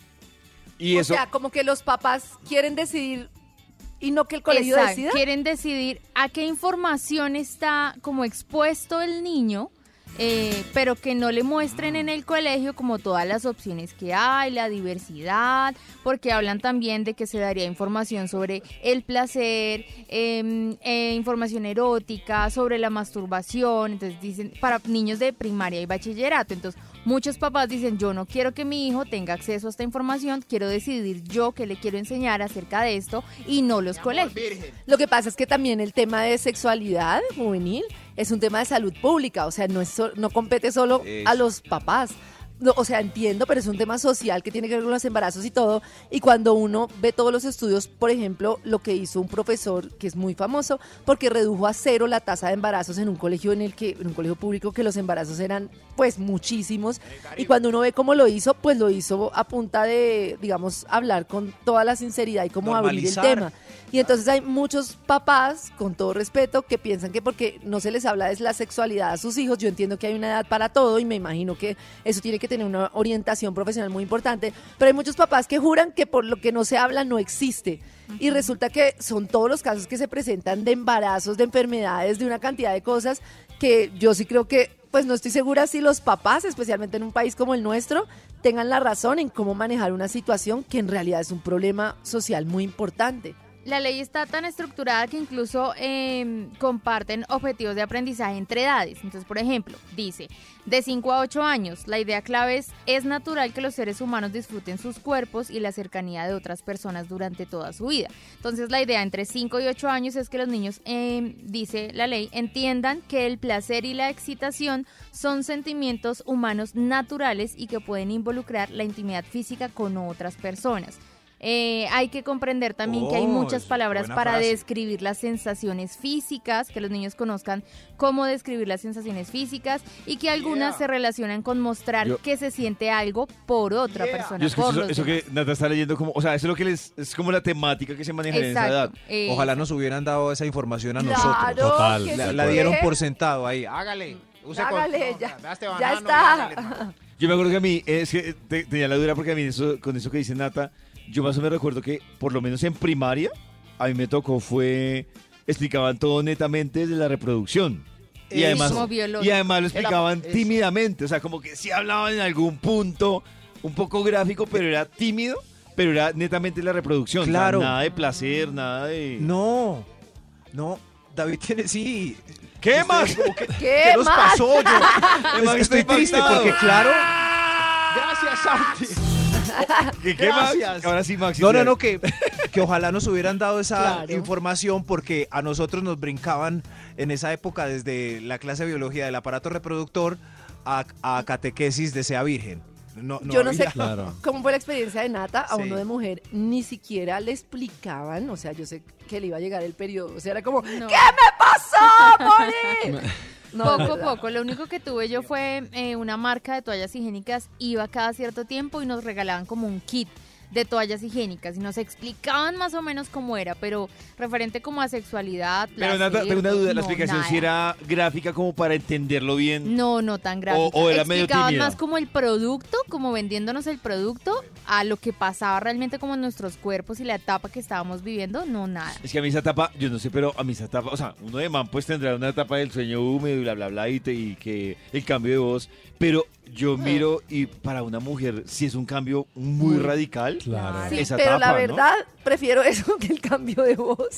[SPEAKER 2] Y
[SPEAKER 4] o
[SPEAKER 2] eso,
[SPEAKER 4] sea, como que los papás quieren decidir y no que el colegio
[SPEAKER 5] Exacto,
[SPEAKER 4] decida.
[SPEAKER 5] Quieren decidir a qué información está como expuesto el niño eh, pero que no le muestren en el colegio como todas las opciones que hay, la diversidad, porque hablan también de que se daría información sobre el placer, em, eh, información erótica, sobre la masturbación, entonces dicen para niños de primaria y bachillerato, entonces muchos papás dicen yo no quiero que mi hijo tenga acceso a esta información, quiero decidir yo qué le quiero enseñar acerca de esto y no los colegios.
[SPEAKER 4] Lo que pasa es que también el tema de sexualidad juvenil es un tema de salud pública, o sea, no, es so- no compete solo a los papás. No, o sea, entiendo, pero es un tema social que tiene que ver con los embarazos y todo. Y cuando uno ve todos los estudios, por ejemplo, lo que hizo un profesor que es muy famoso, porque redujo a cero la tasa de embarazos en un colegio en el que, en un colegio público que los embarazos eran pues muchísimos. Y cuando uno ve cómo lo hizo, pues lo hizo a punta de, digamos, hablar con toda la sinceridad y cómo abrir el tema. Y entonces hay muchos papás, con todo respeto, que piensan que porque no se les habla de la sexualidad a sus hijos, yo entiendo que hay una edad para todo y me imagino que eso tiene que tener una orientación profesional muy importante, pero hay muchos papás que juran que por lo que no se habla no existe. Y resulta que son todos los casos que se presentan de embarazos, de enfermedades, de una cantidad de cosas que yo sí creo que, pues no estoy segura si los papás, especialmente en un país como el nuestro, tengan la razón en cómo manejar una situación que en realidad es un problema social muy importante.
[SPEAKER 5] La ley está tan estructurada que incluso eh, comparten objetivos de aprendizaje entre edades. Entonces, por ejemplo, dice, de 5 a 8 años, la idea clave es, es natural que los seres humanos disfruten sus cuerpos y la cercanía de otras personas durante toda su vida. Entonces, la idea entre 5 y 8 años es que los niños, eh, dice la ley, entiendan que el placer y la excitación son sentimientos humanos naturales y que pueden involucrar la intimidad física con otras personas. Eh, hay que comprender también que hay muchas palabras para
[SPEAKER 6] frase.
[SPEAKER 5] describir las sensaciones físicas, que los niños conozcan cómo describir las sensaciones físicas y que algunas
[SPEAKER 7] Yeah.
[SPEAKER 5] se relacionan con mostrar
[SPEAKER 2] Yo-
[SPEAKER 5] que se siente algo por otra
[SPEAKER 7] Yeah.
[SPEAKER 5] persona.
[SPEAKER 2] Yo escucho
[SPEAKER 5] por
[SPEAKER 2] eso, que. Nata está leyendo como, o sea, eso es lo que les, es como la temática que se maneja en esa edad.
[SPEAKER 5] Eh,
[SPEAKER 6] Ojalá nos hubieran dado esa información a nosotros.
[SPEAKER 3] Total.
[SPEAKER 6] La,
[SPEAKER 4] sí
[SPEAKER 6] la
[SPEAKER 4] puede.
[SPEAKER 6] dieron por sentado ahí.
[SPEAKER 7] Hágale. Use
[SPEAKER 4] Hágale,
[SPEAKER 7] con-
[SPEAKER 4] ya,
[SPEAKER 7] no, este banano
[SPEAKER 4] está.
[SPEAKER 7] hágale.
[SPEAKER 2] Yo me acuerdo que a mí, es que te- tenía la dura porque a mí eso, con eso que dice Nata, yo más o menos recuerdo que por lo menos en primaria, a mí me tocó fue, explicaban todo netamente desde la reproducción. Y además, y además lo explicaban tímidamente, o sea, como que sí hablaban en algún punto un poco gráfico, pero era tímido, pero era netamente la reproducción. o sea,
[SPEAKER 6] Claro.
[SPEAKER 2] nada de placer, nada de...
[SPEAKER 6] No, no. David tiene, sí.
[SPEAKER 2] ¿Qué más?
[SPEAKER 6] como que-
[SPEAKER 4] ¿Qué
[SPEAKER 6] ¿Qué nos
[SPEAKER 4] más?
[SPEAKER 6] pasó? Yo estoy
[SPEAKER 2] estoy
[SPEAKER 6] triste porque, claro.
[SPEAKER 7] Gracias, Santi.
[SPEAKER 2] ¿Qué, qué Max? Ahora sí, Max.
[SPEAKER 6] No, no, no, que, que ojalá nos hubieran dado esa
[SPEAKER 4] Claro.
[SPEAKER 6] información porque a nosotros nos brincaban en esa época desde la clase de biología del aparato reproductor a, a catequesis de sea virgen. No,
[SPEAKER 4] Yo no sé
[SPEAKER 3] Claro.
[SPEAKER 4] cómo fue la experiencia de Nata a
[SPEAKER 6] Sí.
[SPEAKER 4] uno de mujer. Ni siquiera le explicaban, o sea, yo sé que le iba a llegar el periodo. O sea, era como,
[SPEAKER 5] No.
[SPEAKER 4] ¿qué me pasó, Moni? No,
[SPEAKER 5] Poco a poco, lo único que tuve yo fue eh, una marca de toallas higiénicas, iba cada cierto tiempo y nos regalaban como un kit de toallas higiénicas y nos explicaban más o menos cómo era, pero referente como a sexualidad,
[SPEAKER 2] Pero
[SPEAKER 5] placer,
[SPEAKER 2] Nata, tengo una duda, la explicación si
[SPEAKER 5] nada.
[SPEAKER 2] era gráfica como para entenderlo bien.
[SPEAKER 5] No, no tan gráfica.
[SPEAKER 2] O- o era
[SPEAKER 5] Explicaban más como el producto, como vendiéndonos el producto, a lo que pasaba realmente como en nuestros cuerpos y la etapa que estábamos viviendo, no nada.
[SPEAKER 2] Es que a mí esa etapa, yo no sé, pero a mí esa etapa, o sea, uno de man pues tendrá una etapa del sueño húmedo y bla, bla, bla, y, te- y que el cambio de voz, pero yo miro y para una mujer sí es un cambio muy radical.
[SPEAKER 3] Claro.
[SPEAKER 4] Sí,
[SPEAKER 2] esa
[SPEAKER 4] pero la verdad, prefiero eso que el cambio de voz.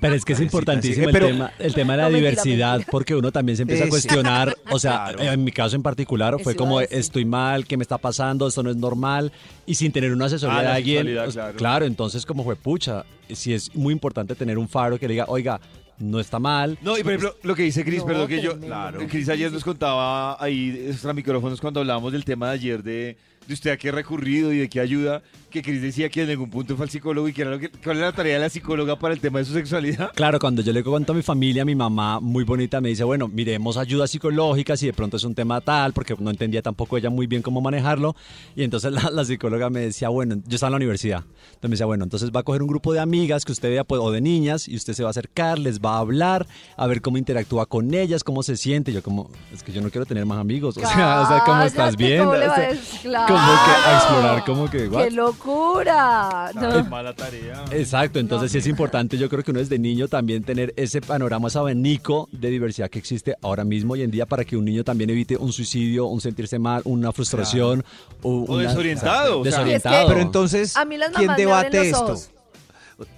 [SPEAKER 3] Pero es que es importantísimo
[SPEAKER 6] sí,
[SPEAKER 3] el,
[SPEAKER 6] pero-
[SPEAKER 3] tema, el tema de la
[SPEAKER 4] No,
[SPEAKER 3] diversidad,
[SPEAKER 4] mentira.
[SPEAKER 3] porque uno también se empieza a cuestionar. O sea,
[SPEAKER 6] Claro.
[SPEAKER 3] en mi caso en particular fue como estoy mal, ¿qué me está pasando? Esto no es normal. Y sin tener una asesoría
[SPEAKER 2] Ah,
[SPEAKER 3] de alguien. pues,
[SPEAKER 2] claro.
[SPEAKER 3] entonces como fue pucha, sí es muy importante tener un faro que le diga, oiga, no está mal.
[SPEAKER 2] No, y por ejemplo, lo que dice Cris,
[SPEAKER 4] No,
[SPEAKER 2] perdón que yo, claro. Cris ayer nos contaba ahí extra micrófonos cuando hablábamos del tema de ayer de, de usted a qué ha recurrido y de qué ayuda, que Cris decía que en algún punto fue al psicólogo y que era lo que, cuál era la tarea de la psicóloga para el tema de su sexualidad.
[SPEAKER 3] Claro, cuando yo le cuento a mi familia, mi mamá muy bonita me dice, bueno, miremos ayudas psicológicas y de pronto es un tema tal, porque no entendía tampoco ella muy bien cómo manejarlo. Y entonces la, la psicóloga me decía, bueno, yo estaba en la universidad. Entonces me decía, bueno, entonces va a coger un grupo de amigas que usted vea, pues, o de niñas, y usted se va a acercar, les va a hablar, a ver cómo interactúa con ellas, cómo se siente. Y yo como, es que yo no quiero tener más amigos. O sea, o sea ¿cómo estás bien?
[SPEAKER 4] ¿cómo
[SPEAKER 3] O sea?
[SPEAKER 4] Claro.
[SPEAKER 3] Como que a explorar, como que, what?
[SPEAKER 4] ¡Qué locura! No.
[SPEAKER 2] mala tarea.
[SPEAKER 3] Exacto, entonces sí es importante, yo creo que uno desde niño también tener ese panorama, ese abanico de diversidad que existe ahora mismo hoy en día para que un niño también evite un suicidio, un sentirse mal, una frustración o,
[SPEAKER 2] O
[SPEAKER 3] una-
[SPEAKER 2] desorientado, o sea.
[SPEAKER 3] desorientado.
[SPEAKER 4] Y es que-
[SPEAKER 6] Pero entonces,
[SPEAKER 4] A mí las
[SPEAKER 6] ¿quién debate
[SPEAKER 4] abren los
[SPEAKER 6] esto?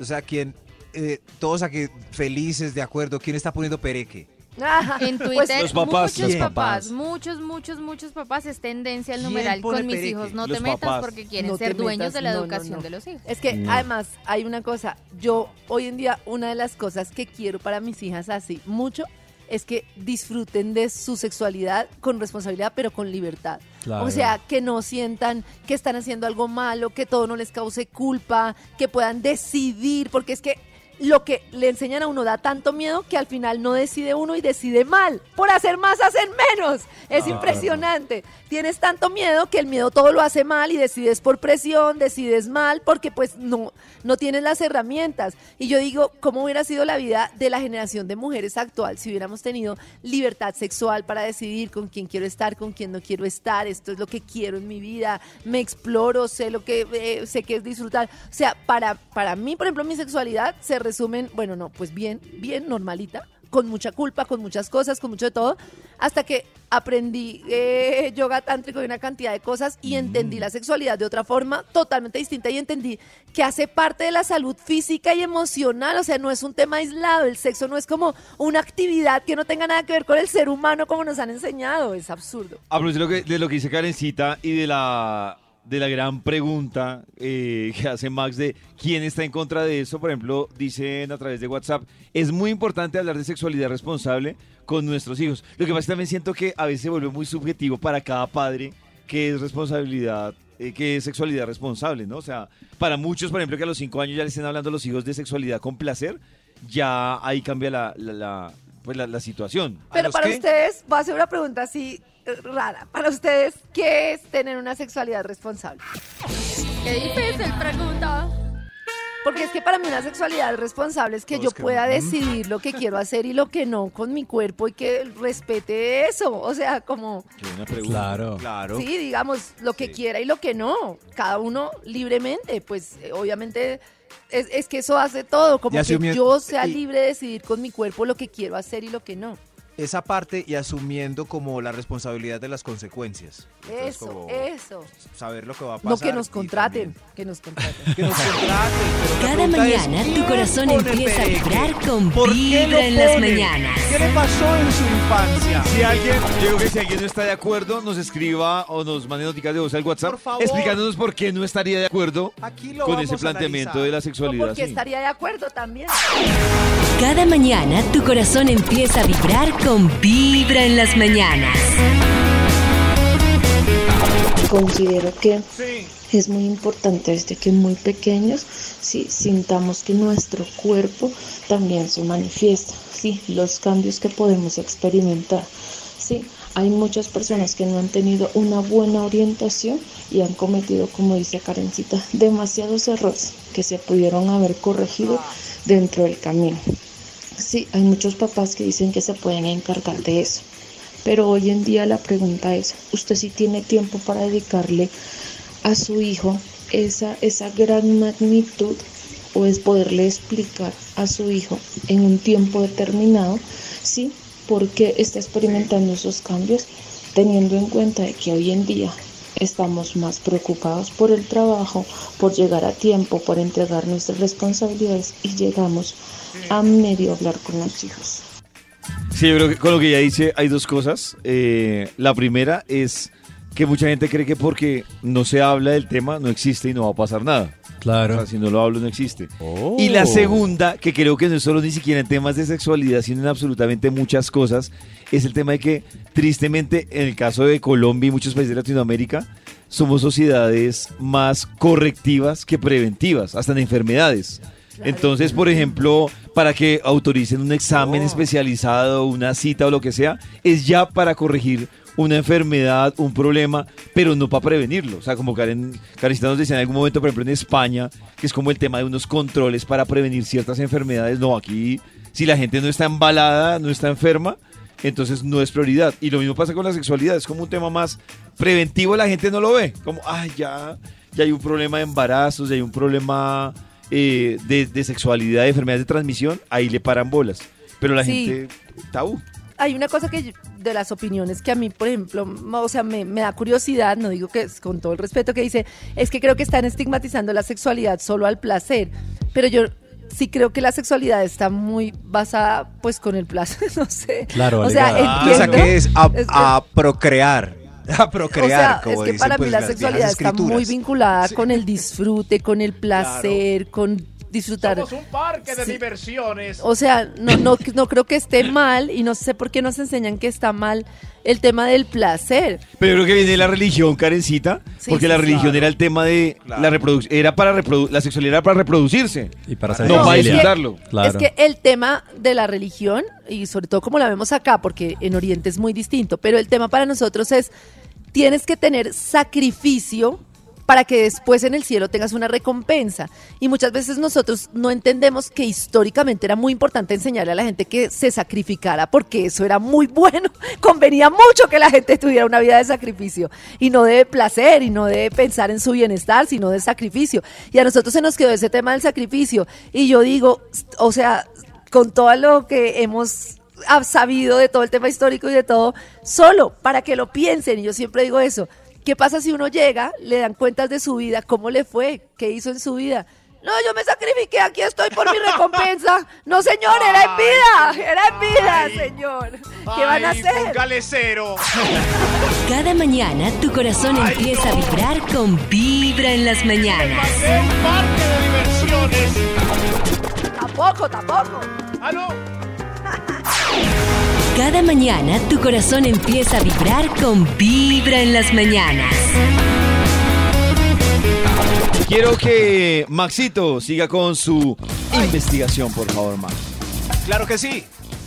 [SPEAKER 6] O sea, ¿quién? eh, todos aquí felices, de acuerdo. ¿Quién está poniendo pereque?
[SPEAKER 4] Ajá.
[SPEAKER 5] En
[SPEAKER 4] Pues,
[SPEAKER 5] Twitter,
[SPEAKER 2] los papás,
[SPEAKER 5] muchos
[SPEAKER 6] los
[SPEAKER 5] papás,
[SPEAKER 3] papás.
[SPEAKER 5] muchos, muchos, muchos papás es tendencia el
[SPEAKER 6] ¿Quién
[SPEAKER 5] numeral con mis hijos. No
[SPEAKER 2] Los
[SPEAKER 5] te metas
[SPEAKER 2] papás.
[SPEAKER 5] porque quieren
[SPEAKER 4] No
[SPEAKER 5] ser dueños
[SPEAKER 4] metas,
[SPEAKER 5] de la
[SPEAKER 4] no, no,
[SPEAKER 5] educación
[SPEAKER 4] no.
[SPEAKER 5] de los hijos.
[SPEAKER 4] Es que
[SPEAKER 3] No.
[SPEAKER 4] además hay una cosa, yo hoy en día una de las cosas que quiero para mis hijas así mucho es que disfruten de su sexualidad con responsabilidad pero con libertad.
[SPEAKER 3] Claro.
[SPEAKER 4] O sea, que no sientan que están haciendo algo malo, que todo no les cause culpa, que puedan decidir, porque es que lo que le enseñan a uno da tanto miedo que al final no decide uno y decide mal. Por hacer más hacen menos. Es
[SPEAKER 3] Ah,
[SPEAKER 4] impresionante. Tienes tanto miedo que el miedo todo lo hace mal y decides por presión, decides mal porque pues no, no tienes las herramientas. Y yo digo, ¿cómo hubiera sido la vida de la generación de mujeres actual si hubiéramos tenido libertad sexual para decidir con quién quiero estar, con quién no quiero estar? Esto es lo que quiero en mi vida, me exploro, sé lo que eh, sé que es disfrutar. O sea, para, para mí, por ejemplo, mi sexualidad se resumen, bueno, no, pues bien, bien normalita, con mucha culpa, con muchas cosas, con mucho de todo, hasta que aprendí eh, yoga tántrico y una cantidad de cosas y entendí la sexualidad de otra forma totalmente distinta y entendí que hace parte de la salud física y emocional, o sea, no es un tema aislado, el sexo no es como una actividad que no tenga nada que ver con el ser humano como nos han enseñado, es absurdo.
[SPEAKER 2] A propósito de lo que, de lo que dice Karencita y de la, de la gran pregunta eh, que hace Max de quién está en contra de eso, por ejemplo, dicen a través de WhatsApp, es muy importante hablar de sexualidad responsable con nuestros hijos. Lo que pasa es que también siento que a veces se vuelve muy subjetivo para cada padre que es responsabilidad, eh, que es sexualidad responsable, ¿no? O sea, para muchos, por ejemplo, que a los cinco años ya le estén hablando a los hijos de sexualidad con placer, ya ahí cambia la, la, la- pues la, la situación.
[SPEAKER 6] ¿A
[SPEAKER 4] Pero para ustedes, voy a hacer una pregunta así rara, para ustedes, ¿qué es tener una sexualidad responsable?
[SPEAKER 5] Qué difícil pregunta.
[SPEAKER 4] Porque es que para mí una sexualidad responsable es que yo
[SPEAKER 6] Todos
[SPEAKER 4] pueda decidir lo que quiero hacer y lo que no con mi cuerpo y que respete eso. O sea, como.
[SPEAKER 3] Claro.
[SPEAKER 6] Claro.
[SPEAKER 4] sí, digamos, lo que
[SPEAKER 6] Sí.
[SPEAKER 4] quiera y lo que no. Cada uno libremente. Pues eh, obviamente es, es que eso hace todo. Como que yo sea libre de decidir con mi cuerpo lo que quiero hacer y lo que no.
[SPEAKER 6] Esa parte y asumiendo como la responsabilidad de las consecuencias. Entonces,
[SPEAKER 4] Eso,
[SPEAKER 6] como
[SPEAKER 4] eso.
[SPEAKER 6] Saber lo que va a pasar.
[SPEAKER 4] No que nos contraten. Que nos contraten.
[SPEAKER 6] Que nos contraten.
[SPEAKER 1] Cada
[SPEAKER 6] es,
[SPEAKER 1] mañana tu
[SPEAKER 6] ¿quién
[SPEAKER 1] corazón empieza a vibrar con
[SPEAKER 6] ¿Por qué
[SPEAKER 1] Vibra en las mañanas.
[SPEAKER 6] ¿Qué le pasó en su infancia?
[SPEAKER 2] Si alguien, yo creo que si alguien no está de acuerdo, nos escriba o nos mande notificaciones de voz al WhatsApp
[SPEAKER 6] Por favor.
[SPEAKER 2] explicándonos por qué no estaría de acuerdo
[SPEAKER 6] Aquí lo
[SPEAKER 2] con ese planteamiento
[SPEAKER 6] analizar.
[SPEAKER 2] de la sexualidad.
[SPEAKER 4] porque
[SPEAKER 2] sí.
[SPEAKER 4] estaría de acuerdo también.
[SPEAKER 1] Cada mañana tu corazón empieza a vibrar con Vibra en las mañanas.
[SPEAKER 9] Considero que es muy importante desde que muy pequeños sí, sintamos que nuestro cuerpo también se manifiesta, sí, los cambios que podemos experimentar. Sí, hay muchas personas que no han tenido una buena orientación y han cometido, como dice Karencita, demasiados errores que se pudieron haber corregido dentro del camino. Sí, hay muchos papás que dicen que se pueden encargar de eso. Pero hoy en día la pregunta es, ¿usted sí tiene tiempo para dedicarle a su hijo esa, esa gran magnitud o es poderle explicar a su hijo en un tiempo determinado, sí, por qué está experimentando esos cambios, teniendo en cuenta de que hoy en día estamos más preocupados por el trabajo, por llegar a tiempo, por entregar nuestras responsabilidades y llegamos a medio hablar con los hijos.
[SPEAKER 2] Sí, yo creo que con lo que ella dice hay dos cosas. Eh, la primera es que mucha gente cree que porque no se habla del tema no existe y no va a pasar nada. O
[SPEAKER 3] Claro.
[SPEAKER 2] sea, si no lo hablo no existe.
[SPEAKER 3] Oh.
[SPEAKER 2] Y la segunda, que creo que no es solo ni siquiera en temas de sexualidad, sino en absolutamente muchas cosas, es el tema de que tristemente en el caso de Colombia y muchos países de Latinoamérica, somos sociedades más correctivas que preventivas, hasta en enfermedades. Entonces, por ejemplo, para que autoricen un examen especializado, una cita o lo que sea, es ya para corregir una enfermedad, un problema, pero no para prevenirlo. O sea, como Karen, Karencita nos decía en algún momento, por ejemplo, en España, que es como el tema de unos controles para prevenir ciertas enfermedades. No, aquí, si la gente no está embalada, no está enferma, entonces no es prioridad. Y lo mismo pasa con la sexualidad, es como un tema más preventivo, la gente no lo ve, como, ay, ya, ya hay un problema de embarazos, ya hay un problema eh, de, de sexualidad, de enfermedades de transmisión, ahí le paran bolas. Pero la
[SPEAKER 4] Sí.
[SPEAKER 2] gente, tabú.
[SPEAKER 4] hay una cosa que de las opiniones que a mí, por ejemplo, o sea, me, me da curiosidad, no digo que es con todo el respeto que dice, es que creo que están estigmatizando la sexualidad solo al placer, pero yo sí creo que la sexualidad está muy basada pues con el placer, no sé.
[SPEAKER 3] Claro,
[SPEAKER 4] o sea,
[SPEAKER 6] que es a,
[SPEAKER 4] Es que-
[SPEAKER 6] a procrear. A
[SPEAKER 4] o
[SPEAKER 6] procrear,
[SPEAKER 4] sea,
[SPEAKER 6] como
[SPEAKER 4] es que
[SPEAKER 6] dicen,
[SPEAKER 4] para
[SPEAKER 6] pues,
[SPEAKER 4] mí la
[SPEAKER 6] las
[SPEAKER 4] sexualidad está muy vinculada
[SPEAKER 6] Sí.
[SPEAKER 4] con el disfrute, con el placer, con disfrutar.
[SPEAKER 7] Somos un parque de
[SPEAKER 4] Sí.
[SPEAKER 7] diversiones.
[SPEAKER 4] O sea, no, no, no creo que esté mal y no sé por qué nos enseñan que está mal el tema del placer.
[SPEAKER 2] Pero yo creo que viene de la religión, Karencita,
[SPEAKER 4] Sí,
[SPEAKER 2] porque
[SPEAKER 4] sí,
[SPEAKER 2] la
[SPEAKER 4] sí.
[SPEAKER 2] religión era el tema de
[SPEAKER 6] Claro.
[SPEAKER 2] la reproducción, era para reprodu la sexualidad era para reproducirse.
[SPEAKER 3] Y para hacer
[SPEAKER 2] No, para disfrutarlo.
[SPEAKER 3] Claro.
[SPEAKER 4] Es que el tema de la religión, y sobre todo como la vemos acá, porque en Oriente es muy distinto, pero el tema para nosotros es, tienes que tener sacrificio para que después en el cielo tengas una recompensa. Y muchas veces nosotros no entendemos que históricamente era muy importante enseñarle a la gente que se sacrificara, porque eso era muy bueno. Convenía mucho que la gente tuviera una vida de sacrificio y no de placer y no de pensar en su bienestar, sino de sacrificio. Y a nosotros se nos quedó ese tema del sacrificio. Y yo digo, o sea, con todo lo que hemos sabido de todo el tema histórico y de todo, solo para que lo piensen. Y yo siempre digo eso. ¿Qué pasa si uno llega, le dan cuentas de su vida, cómo le fue, qué hizo en su vida? No, yo me sacrifiqué, aquí estoy por mi recompensa. No, señor, era en vida, era en vida, señor. ¿Qué van a hacer?
[SPEAKER 7] póngale cero.
[SPEAKER 1] Cada mañana tu corazón empieza a vibrar con Vibra en las mañanas.
[SPEAKER 7] Un parque de diversiones.
[SPEAKER 4] Tampoco, tampoco.
[SPEAKER 7] ¿Aló?
[SPEAKER 1] Cada mañana tu corazón empieza a vibrar con Vibra en las mañanas.
[SPEAKER 2] Quiero que Maxito siga con su investigación, por favor, Max.
[SPEAKER 6] Claro que sí.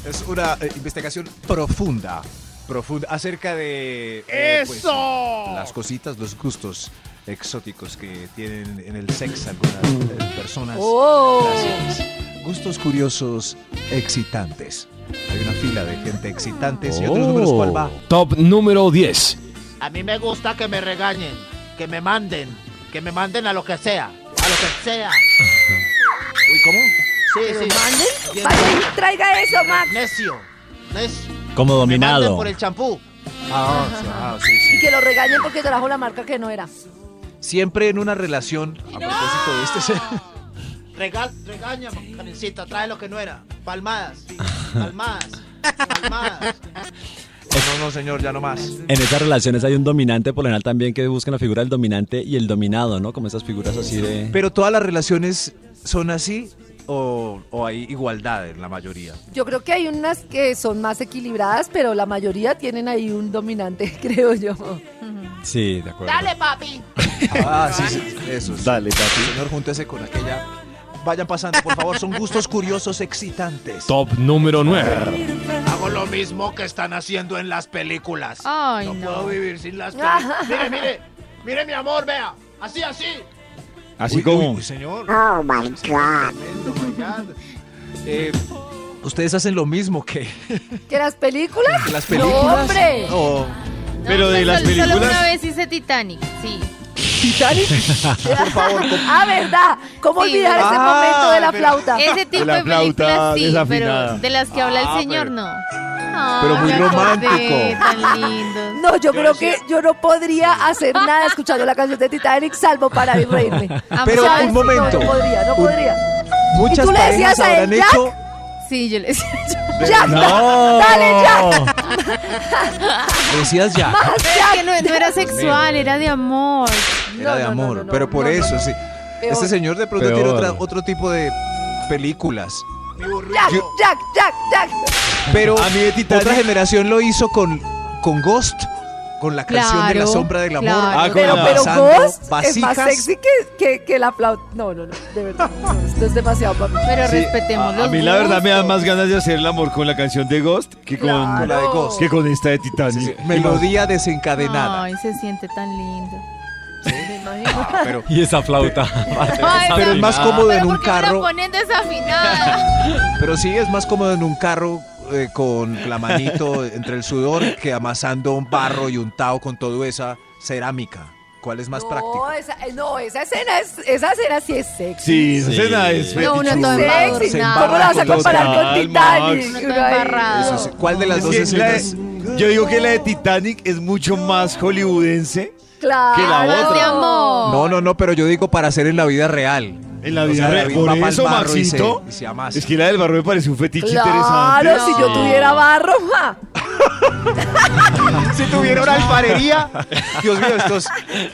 [SPEAKER 6] Es una eh, investigación profunda. Profunda acerca de. eh, pues,
[SPEAKER 7] ¡Eso!
[SPEAKER 6] las cositas, los gustos exóticos que tienen en el sex algunas eh, personas.
[SPEAKER 4] Oh.
[SPEAKER 6] Gracias. Gustos curiosos excitantes. Hay una fila de gente excitante. Señor de los números, ¿cuál va?
[SPEAKER 8] Top número 10.
[SPEAKER 7] A mí me gusta que me regañen, que me manden, que me manden a lo que sea, a lo que sea.
[SPEAKER 6] Uy, ¿cómo?
[SPEAKER 7] Sí,
[SPEAKER 4] Pero
[SPEAKER 7] sí.
[SPEAKER 4] manden,
[SPEAKER 7] Bien.
[SPEAKER 4] vaya y traiga eso, Max.
[SPEAKER 7] Necio. Necio.
[SPEAKER 3] Como
[SPEAKER 7] Me manden
[SPEAKER 3] dominado.
[SPEAKER 7] por el champú.
[SPEAKER 6] Ah, sí, ah, sí, sí.
[SPEAKER 4] Y que lo regañen porque trajo la marca que no era.
[SPEAKER 6] Siempre en una relación, a propósito de este ser.
[SPEAKER 7] Regal, regaña, Karencita, trae lo que no era. Palmadas, palmadas, palmadas.
[SPEAKER 6] No, no, señor, ya no más.
[SPEAKER 3] En esas relaciones hay un dominante por lo general también que buscan la figura del dominante y el dominado, ¿no? Como esas figuras así de...
[SPEAKER 6] Pero todas las relaciones son así o, o hay igualdad en la mayoría.
[SPEAKER 4] Yo creo que hay unas que son más equilibradas, pero la mayoría tienen ahí un dominante, creo yo.
[SPEAKER 3] Sí, de acuerdo.
[SPEAKER 7] Dale, papi.
[SPEAKER 6] Ah, sí, sí, eso. sí.
[SPEAKER 2] Dale, papi.
[SPEAKER 6] Señor, júntese con aquella. Vayan pasando, por favor, son gustos curiosos excitantes.
[SPEAKER 8] Top número 9.
[SPEAKER 7] Hago lo mismo que están haciendo en las películas.
[SPEAKER 5] Ay,
[SPEAKER 7] no,
[SPEAKER 5] no.
[SPEAKER 7] puedo vivir sin las películas. mire, mire, mire mi amor, vea. Así, así.
[SPEAKER 2] Así
[SPEAKER 6] Uy,
[SPEAKER 2] como.
[SPEAKER 6] uy, señor. Oh my God. Eh, Ustedes hacen lo mismo que,
[SPEAKER 4] ¿Que las películas?
[SPEAKER 6] que las películas.
[SPEAKER 4] ¡No, hombre!
[SPEAKER 6] O-
[SPEAKER 2] Pero de las
[SPEAKER 5] solo- Solo
[SPEAKER 2] películas-
[SPEAKER 5] una vez hice Titanic, sí.
[SPEAKER 4] ¿Titanic?
[SPEAKER 6] por favor, ¿cómo-
[SPEAKER 4] Ah, ¿verdad? ¿Cómo
[SPEAKER 5] Sí,
[SPEAKER 4] olvidar ese
[SPEAKER 6] ah,
[SPEAKER 4] momento de la
[SPEAKER 6] pero-
[SPEAKER 4] flauta?
[SPEAKER 5] Ese tipo
[SPEAKER 2] la
[SPEAKER 5] de películas sí, pero de las que habla el
[SPEAKER 6] Ah,
[SPEAKER 5] señor
[SPEAKER 6] pero-
[SPEAKER 5] no.
[SPEAKER 6] Pero muy
[SPEAKER 5] acordé,
[SPEAKER 6] romántico.
[SPEAKER 5] Tan lindo.
[SPEAKER 4] No, yo, creo que yo no podría hacer nada escuchando la canción de Titanic salvo para reírme.
[SPEAKER 6] Pero un momento.
[SPEAKER 4] No, no podría, no
[SPEAKER 6] Un-
[SPEAKER 4] podría.
[SPEAKER 6] Muchas
[SPEAKER 4] tú le decías a él,
[SPEAKER 6] hecho.
[SPEAKER 5] Sí, yo le decía.
[SPEAKER 4] Jack,
[SPEAKER 3] ¡No!
[SPEAKER 4] dale, Jack.
[SPEAKER 6] Decías ya.
[SPEAKER 5] Es que no, no era sexual, era de amor.
[SPEAKER 6] Era de
[SPEAKER 4] No, no, no,
[SPEAKER 6] amor. pero por
[SPEAKER 4] no, no.
[SPEAKER 6] eso, sí.
[SPEAKER 4] Peor.
[SPEAKER 6] Este señor de pronto
[SPEAKER 3] Peor.
[SPEAKER 6] tiene otra- otro tipo de películas.
[SPEAKER 4] Jack, Jack, Jack, Jack.
[SPEAKER 6] Pero
[SPEAKER 2] A mí de Titanic-
[SPEAKER 6] otra generación lo hizo con, con Ghost, con la canción de la sombra del amor.
[SPEAKER 5] claro.
[SPEAKER 2] Ah, con
[SPEAKER 4] Pero,
[SPEAKER 2] la-
[SPEAKER 4] pero Ghost es más
[SPEAKER 6] vasijas.
[SPEAKER 4] sexy que, que, que la flauta. No, no, no, de verdad. no, esto es demasiado para mí.
[SPEAKER 5] Pero
[SPEAKER 2] Sí,
[SPEAKER 5] respetemos
[SPEAKER 2] a, a mí la verdad me dan
[SPEAKER 5] gustos.
[SPEAKER 2] más ganas de hacer el amor con la canción de Ghost que con,
[SPEAKER 4] Claro.
[SPEAKER 6] La de Ghost.
[SPEAKER 2] que con esta de Titanic.
[SPEAKER 6] Sí, sí. Melodía desencadenada.
[SPEAKER 5] Ay, se siente tan lindo.
[SPEAKER 4] Me imagino.
[SPEAKER 6] Ah, pero,
[SPEAKER 3] Y esa flauta.
[SPEAKER 5] Ay,
[SPEAKER 6] pero es más cómodo
[SPEAKER 5] Pero
[SPEAKER 6] en un
[SPEAKER 5] ¿por qué me la
[SPEAKER 6] carro.
[SPEAKER 5] ponen desafinada?
[SPEAKER 6] Pero sí es más cómodo en un carro eh, con la manito entre el sudor que amasando un barro y untado con toda esa cerámica. ¿Cuál es más
[SPEAKER 4] no,
[SPEAKER 6] práctico?
[SPEAKER 4] Esa, eh, no, esa escena es, esa escena sí es sexy.
[SPEAKER 2] Sí, esa
[SPEAKER 3] Sí.
[SPEAKER 2] escena es
[SPEAKER 5] No, uno.
[SPEAKER 4] ¿Cómo la vas a comparar con. Titanic?
[SPEAKER 5] Uno
[SPEAKER 6] ¿Cuál de las
[SPEAKER 2] Es
[SPEAKER 6] dos
[SPEAKER 2] la de-
[SPEAKER 6] escenas?
[SPEAKER 2] yo digo que la de Titanic es mucho más hollywoodense
[SPEAKER 4] Claro.
[SPEAKER 2] que la otra.
[SPEAKER 5] amor.
[SPEAKER 6] No, no, no, pero yo digo para hacer en la vida real.
[SPEAKER 2] En la
[SPEAKER 6] O
[SPEAKER 2] vida
[SPEAKER 6] sea,
[SPEAKER 2] real. Por eso,
[SPEAKER 6] barro y se-
[SPEAKER 2] Maxito,
[SPEAKER 6] y se amasa.
[SPEAKER 2] es que la del barro me parece un fetiche
[SPEAKER 4] Claro,
[SPEAKER 2] interesante.
[SPEAKER 4] si yo tuviera barro, ja,
[SPEAKER 6] Si tuviera una alfarería. Dios mío, estos.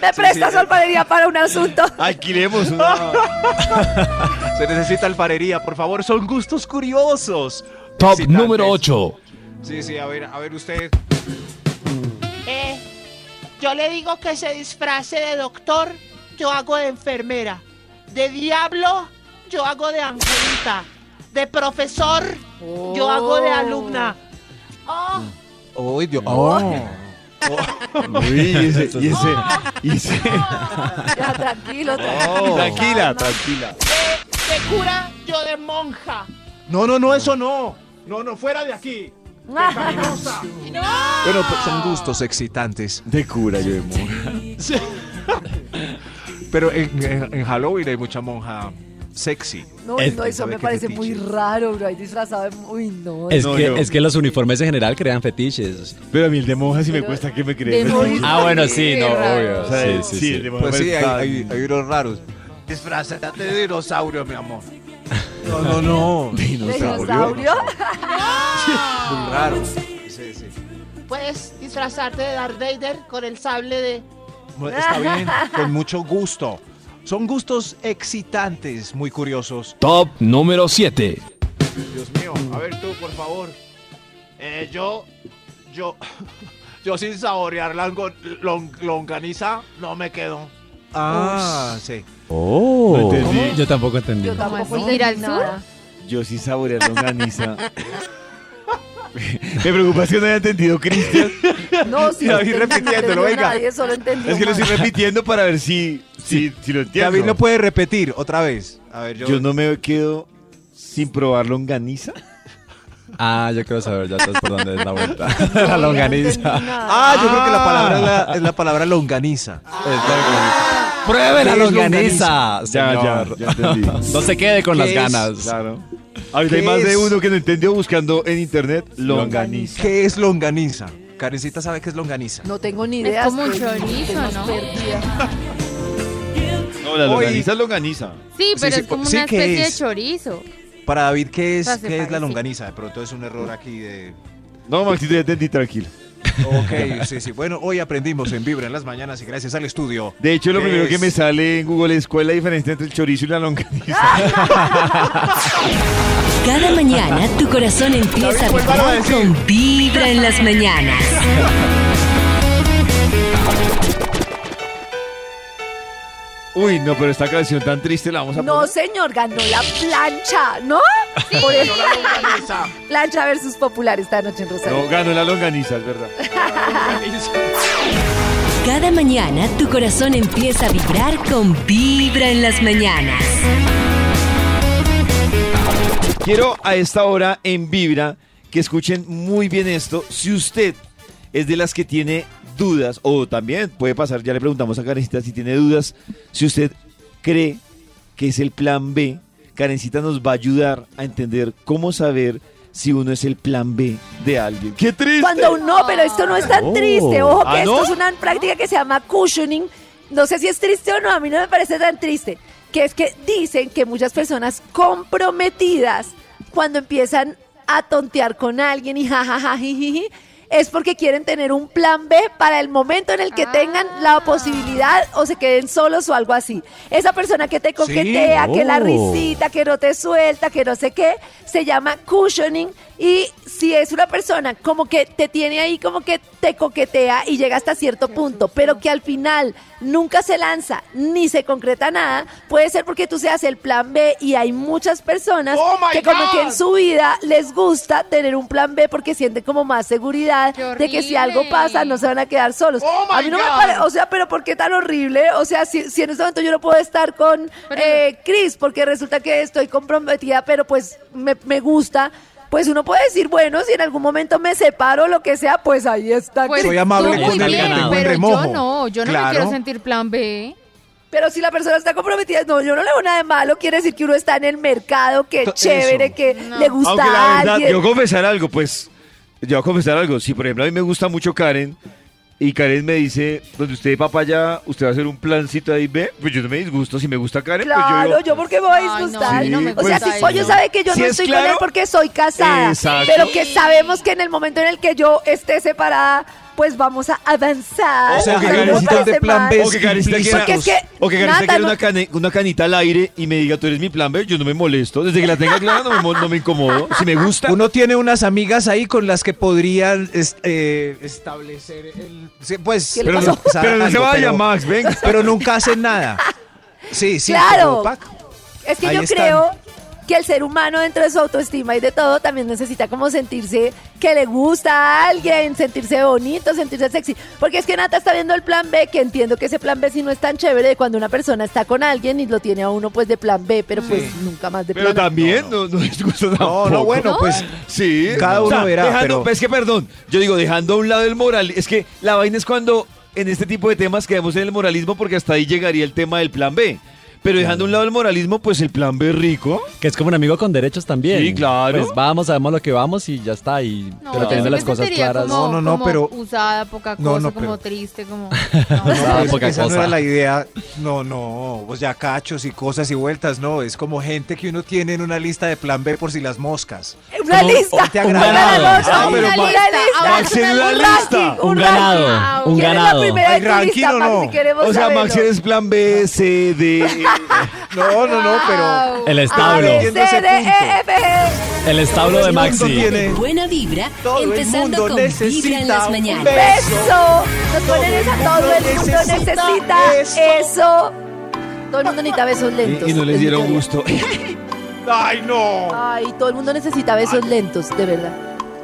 [SPEAKER 4] me prestas alfarería para un asunto.
[SPEAKER 2] Alquilemos una...
[SPEAKER 6] Se necesita alfarería, por favor, son gustos curiosos.
[SPEAKER 8] Top número 8.
[SPEAKER 6] Sí, sí, a ver, a ver usted.
[SPEAKER 7] Eh, yo le digo que se disfrace de doctor, yo hago de enfermera. De diablo, yo hago de angelita. De profesor, yo hago de alumna. Oh,
[SPEAKER 6] Oh, Dios.
[SPEAKER 2] Uy, y ese, y ese, y ese-
[SPEAKER 4] Ya, tranquilo, tranquilo.
[SPEAKER 2] Oh. Tranquila, tranquila.
[SPEAKER 7] de, de cura, yo de monja. No, no, no, eso no. No, no, fuera de aquí. Pecaminosa.
[SPEAKER 6] Bueno, pues, son gustos excitantes.
[SPEAKER 2] De cura yo de monja.
[SPEAKER 6] Pero en, en- en Halloween hay mucha monja sexy.
[SPEAKER 4] No,
[SPEAKER 3] Es-
[SPEAKER 4] no, eso
[SPEAKER 6] ¿sabe
[SPEAKER 4] me parece
[SPEAKER 6] fetiche?
[SPEAKER 4] muy raro, bro. Hay disfrazado de. Uy, no.
[SPEAKER 3] Es,
[SPEAKER 2] No,
[SPEAKER 3] que,
[SPEAKER 2] yo-
[SPEAKER 3] es que los uniformes en general crean fetiches.
[SPEAKER 2] Pero a mí el de monja sí me cuesta que me creen.
[SPEAKER 3] Ah, bueno, sí, no, obvio.
[SPEAKER 2] O sea,
[SPEAKER 3] Sí, sí, sí.
[SPEAKER 2] el de monja
[SPEAKER 6] Pues sí, hay,
[SPEAKER 2] está-
[SPEAKER 6] hay, hay unos raros. Disfrazate de dinosaurio, mi amor. No, no, no.
[SPEAKER 4] ¿Dinosaurio?
[SPEAKER 6] Muy raro. Sí, sí.
[SPEAKER 7] Puedes disfrazarte de Darth Vader con el sable de...
[SPEAKER 6] Está bien, con mucho gusto. Son gustos excitantes, muy curiosos.
[SPEAKER 8] Top número 7.
[SPEAKER 6] Dios mío, a ver tú, por favor.
[SPEAKER 7] Eh, yo, yo, yo sin saborear la long- longaniza no me quedo.
[SPEAKER 6] Ah, sí.
[SPEAKER 3] Oh.
[SPEAKER 2] No entendí.
[SPEAKER 3] Yo tampoco entendí.
[SPEAKER 4] Yo tampoco entendí
[SPEAKER 5] ¿Ir al
[SPEAKER 4] nada.
[SPEAKER 2] Yo sí saborear longaniza. me preocupa es que no haya entendido Cristian.
[SPEAKER 4] No, sí,
[SPEAKER 6] David
[SPEAKER 4] entendí, no
[SPEAKER 6] repitiéndolo, venga.
[SPEAKER 4] Nadie, solo
[SPEAKER 2] Es que lo estoy repitiendo para ver si, si, si lo entiendo.
[SPEAKER 6] David lo puede repetir otra vez. A ver, yo.
[SPEAKER 2] Yo no me quedo sin probar longaniza.
[SPEAKER 3] Ah, yo quiero saber ya estás por dónde es la vuelta.
[SPEAKER 4] No,
[SPEAKER 3] la
[SPEAKER 4] no
[SPEAKER 3] longaniza.
[SPEAKER 6] Ah, yo creo que la
[SPEAKER 2] Ah.
[SPEAKER 6] palabra es la, es la palabra longaniza.
[SPEAKER 3] ¡Pruebe la
[SPEAKER 6] ¿Qué es
[SPEAKER 3] longaniza!
[SPEAKER 2] Ya, ya, ya entendí.
[SPEAKER 3] No se quede con
[SPEAKER 6] ¿Qué
[SPEAKER 3] las
[SPEAKER 6] es?
[SPEAKER 3] ganas.
[SPEAKER 2] Claro. Ahorita hay
[SPEAKER 6] ¿Qué
[SPEAKER 2] más de uno que no entendió buscando en internet longaniza.
[SPEAKER 6] ¿Qué es longaniza? Karencita sabe qué es longaniza.
[SPEAKER 4] No tengo ni
[SPEAKER 5] Es
[SPEAKER 4] idea.
[SPEAKER 5] como un chorizo, ¿no?
[SPEAKER 2] No, la
[SPEAKER 6] Hoy-
[SPEAKER 2] longaniza es longaniza.
[SPEAKER 5] Sí, pero
[SPEAKER 6] sí,
[SPEAKER 5] es como
[SPEAKER 6] sí,
[SPEAKER 5] una
[SPEAKER 6] ¿qué
[SPEAKER 5] especie de
[SPEAKER 6] es?
[SPEAKER 5] chorizo.
[SPEAKER 6] Para David, ¿qué es,
[SPEAKER 5] O sea, se
[SPEAKER 6] qué es la
[SPEAKER 5] parece.
[SPEAKER 6] longaniza? De pronto es un error aquí de...
[SPEAKER 2] No, Maxito, ya entendí, tranquilo.
[SPEAKER 6] Ok, sí, sí. Bueno, hoy aprendimos en Vibra en las mañanas y gracias al estudio.
[SPEAKER 2] De hecho, lo
[SPEAKER 6] ¿Qué
[SPEAKER 2] primero que me sale en Google es cuál es la diferencia entre el chorizo y la longaniza.
[SPEAKER 1] Cada mañana tu corazón empieza a vibrar con Vibra en las mañanas.
[SPEAKER 2] Uy, no, pero esta canción tan triste la vamos a
[SPEAKER 4] No,
[SPEAKER 2] poner.
[SPEAKER 4] señor, ganó la plancha, ¿no? Por eso
[SPEAKER 7] La longaniza.
[SPEAKER 4] plancha versus popular esta noche en Rosario.
[SPEAKER 2] No, ganó la longaniza, es verdad.
[SPEAKER 1] Cada mañana tu corazón empieza a vibrar con Vibra en las mañanas.
[SPEAKER 2] Quiero a esta hora en Vibra que escuchen muy bien esto. Si usted es de las que tiene dudas, o también puede pasar, ya le preguntamos a Karencita si tiene dudas, si usted cree que es el plan B, Karencita nos va a ayudar a entender cómo saber si uno es el plan B de alguien. ¡Qué triste!
[SPEAKER 4] Cuando no, pero esto no es tan
[SPEAKER 3] Oh.
[SPEAKER 4] triste. Ojo que
[SPEAKER 2] ¿Ah,
[SPEAKER 4] esto
[SPEAKER 2] no?
[SPEAKER 4] es una práctica que se llama cushioning. No sé si es triste o no, a mí no me parece tan triste. Que es que dicen que muchas personas comprometidas, cuando empiezan a tontear con alguien y jajaja, es porque quieren tener un plan B para el momento en el que tengan la posibilidad o se queden solos o algo así. Esa persona que te coquetea, que la risita, que no te suelta, que no sé qué, se llama cushioning y si es una persona como que te tiene ahí, como que te coquetea y llega hasta cierto punto, pero que al final nunca se lanza ni se concreta nada, puede ser porque tú seas el plan B y hay muchas personas
[SPEAKER 7] Oh
[SPEAKER 4] que como que en su vida les gusta tener un plan B porque sienten como más seguridad
[SPEAKER 5] ¡Qué
[SPEAKER 4] de que si algo pasa no se van a quedar solos.
[SPEAKER 7] Oh
[SPEAKER 4] a mí no me parece, o sea, pero ¿por qué tan horrible? O sea, si, si en este momento yo no puedo estar con eh, Chris porque resulta que estoy comprometida, pero pues me, me gusta. Pues uno puede decir, bueno, si en algún momento me separo o lo que sea, pues ahí está.
[SPEAKER 5] Pues
[SPEAKER 6] Soy amable con el
[SPEAKER 5] bien, pero
[SPEAKER 6] remojo.
[SPEAKER 5] yo no, yo no me quiero sentir plan B.
[SPEAKER 4] Pero si la persona está comprometida, no, yo no le veo nada de malo, quiere decir que uno está en el mercado, que
[SPEAKER 6] To-
[SPEAKER 4] chévere,
[SPEAKER 6] eso.
[SPEAKER 4] que
[SPEAKER 5] No.
[SPEAKER 4] le gusta
[SPEAKER 2] Aunque la
[SPEAKER 4] a
[SPEAKER 2] verdad,
[SPEAKER 4] alguien.
[SPEAKER 2] yo confesar algo, pues, yo voy a confesar algo. Si, por ejemplo, a mí me gusta mucho Karen y Karen me dice, donde usted papá ya, usted va a hacer un plancito ahí, ve, pues yo no me disgusto. Si me gusta Karen,
[SPEAKER 4] Claro,
[SPEAKER 2] pues yo
[SPEAKER 4] yo,
[SPEAKER 2] digo,
[SPEAKER 4] porque me voy a
[SPEAKER 5] Ay, no,
[SPEAKER 4] disgustar.
[SPEAKER 2] no me
[SPEAKER 4] o sea, si Pollo
[SPEAKER 5] eso.
[SPEAKER 4] sabe que yo
[SPEAKER 2] Si
[SPEAKER 4] no
[SPEAKER 2] es
[SPEAKER 4] estoy con él porque soy casada,
[SPEAKER 2] Exacto.
[SPEAKER 4] pero que sabemos que en el momento en el que yo esté separada, pues vamos a avanzar.
[SPEAKER 6] O sea,
[SPEAKER 2] que Karencita
[SPEAKER 6] de plan. B.
[SPEAKER 2] O que Karencita quiera,
[SPEAKER 4] Porque es que,
[SPEAKER 2] o que Karencita
[SPEAKER 4] Nata,
[SPEAKER 2] quiera
[SPEAKER 4] no-
[SPEAKER 2] una, cane- una canita al aire y me diga, tú eres mi plan B, yo no me molesto. Desde que la tenga clara no me, mo- no me incomodo. Si me gusta,
[SPEAKER 6] Uno tiene unas amigas ahí con las que podrían eh, establecer el... sí, Pues,
[SPEAKER 4] ¿Qué le
[SPEAKER 2] pero,
[SPEAKER 4] pasó?
[SPEAKER 2] no, pero no se vaya,
[SPEAKER 6] pero-
[SPEAKER 2] Max, venga.
[SPEAKER 6] Pero nunca hacen nada. Sí, sí.
[SPEAKER 4] Claro. Es que
[SPEAKER 6] Ahí
[SPEAKER 4] yo
[SPEAKER 6] están.
[SPEAKER 4] creo que el ser humano dentro de su autoestima y de todo también necesita como sentirse que le gusta a alguien, sentirse bonito, sentirse sexy. Porque es que Nata está viendo el plan B, que entiendo que ese plan B sí no es tan chévere de cuando una persona está con alguien y lo tiene a uno pues de plan B, pero pues nunca más de
[SPEAKER 2] Pero
[SPEAKER 4] plan A.
[SPEAKER 2] también no, no, es gusto
[SPEAKER 6] No,
[SPEAKER 2] tampoco.
[SPEAKER 6] no, bueno, pues
[SPEAKER 2] Sí.
[SPEAKER 6] Cada uno verá,
[SPEAKER 2] Dejando,
[SPEAKER 6] pero-
[SPEAKER 2] Es que, perdón, yo digo, dejando a un lado el moral, es que la vaina es cuando en este tipo de temas quedamos en el moralismo porque hasta ahí llegaría el tema del plan B. Pero dejando a un lado el moralismo, pues el plan B rico.
[SPEAKER 3] Que es como un amigo con derechos también.
[SPEAKER 2] Sí, claro.
[SPEAKER 3] Pues vamos, sabemos lo que vamos y ya está. Y,
[SPEAKER 5] No,
[SPEAKER 3] pero teniendo las cosas claras.
[SPEAKER 5] Como,
[SPEAKER 6] No, no, no,
[SPEAKER 5] como
[SPEAKER 6] pero-
[SPEAKER 5] usada, poca
[SPEAKER 6] No,
[SPEAKER 5] cosa,
[SPEAKER 6] no,
[SPEAKER 5] como
[SPEAKER 6] pero-
[SPEAKER 5] triste, como...
[SPEAKER 6] No,
[SPEAKER 3] Ah,
[SPEAKER 6] es
[SPEAKER 3] poca
[SPEAKER 6] esa no
[SPEAKER 3] cosa.
[SPEAKER 6] era la idea. No, no, pues ya cachos y cosas y vueltas, no. Es como gente que uno tiene en una lista de plan B por si las moscas.
[SPEAKER 4] Una
[SPEAKER 3] Como
[SPEAKER 4] lista.
[SPEAKER 6] te
[SPEAKER 4] una
[SPEAKER 6] agrada.
[SPEAKER 4] lista,
[SPEAKER 2] Ah, pero
[SPEAKER 4] una lista.
[SPEAKER 2] Max tiene una
[SPEAKER 4] Un
[SPEAKER 2] lista.
[SPEAKER 3] Un ganado, un
[SPEAKER 4] ¿Quién es la
[SPEAKER 3] ganado.
[SPEAKER 4] primera
[SPEAKER 6] ranking o no?
[SPEAKER 2] O sea? Max eres plan B, C, D.
[SPEAKER 6] No, no, no, pero.
[SPEAKER 3] El establo.
[SPEAKER 4] E.
[SPEAKER 3] El establo de Maxi.
[SPEAKER 6] tiene-
[SPEAKER 1] Buena vibra,
[SPEAKER 6] Todo el
[SPEAKER 1] empezando
[SPEAKER 6] mundo
[SPEAKER 1] con Vibra en
[SPEAKER 6] necesita
[SPEAKER 1] las
[SPEAKER 6] un
[SPEAKER 1] mañanas.
[SPEAKER 4] Beso. Nos ponen esa, todo el mundo necesita eso. Todo el mundo necesita besos lentos.
[SPEAKER 2] Y, no les
[SPEAKER 4] Es
[SPEAKER 2] dieron gusto.
[SPEAKER 6] ¡Ay, no!
[SPEAKER 4] Ay, todo el mundo necesita besos lentos, de verdad.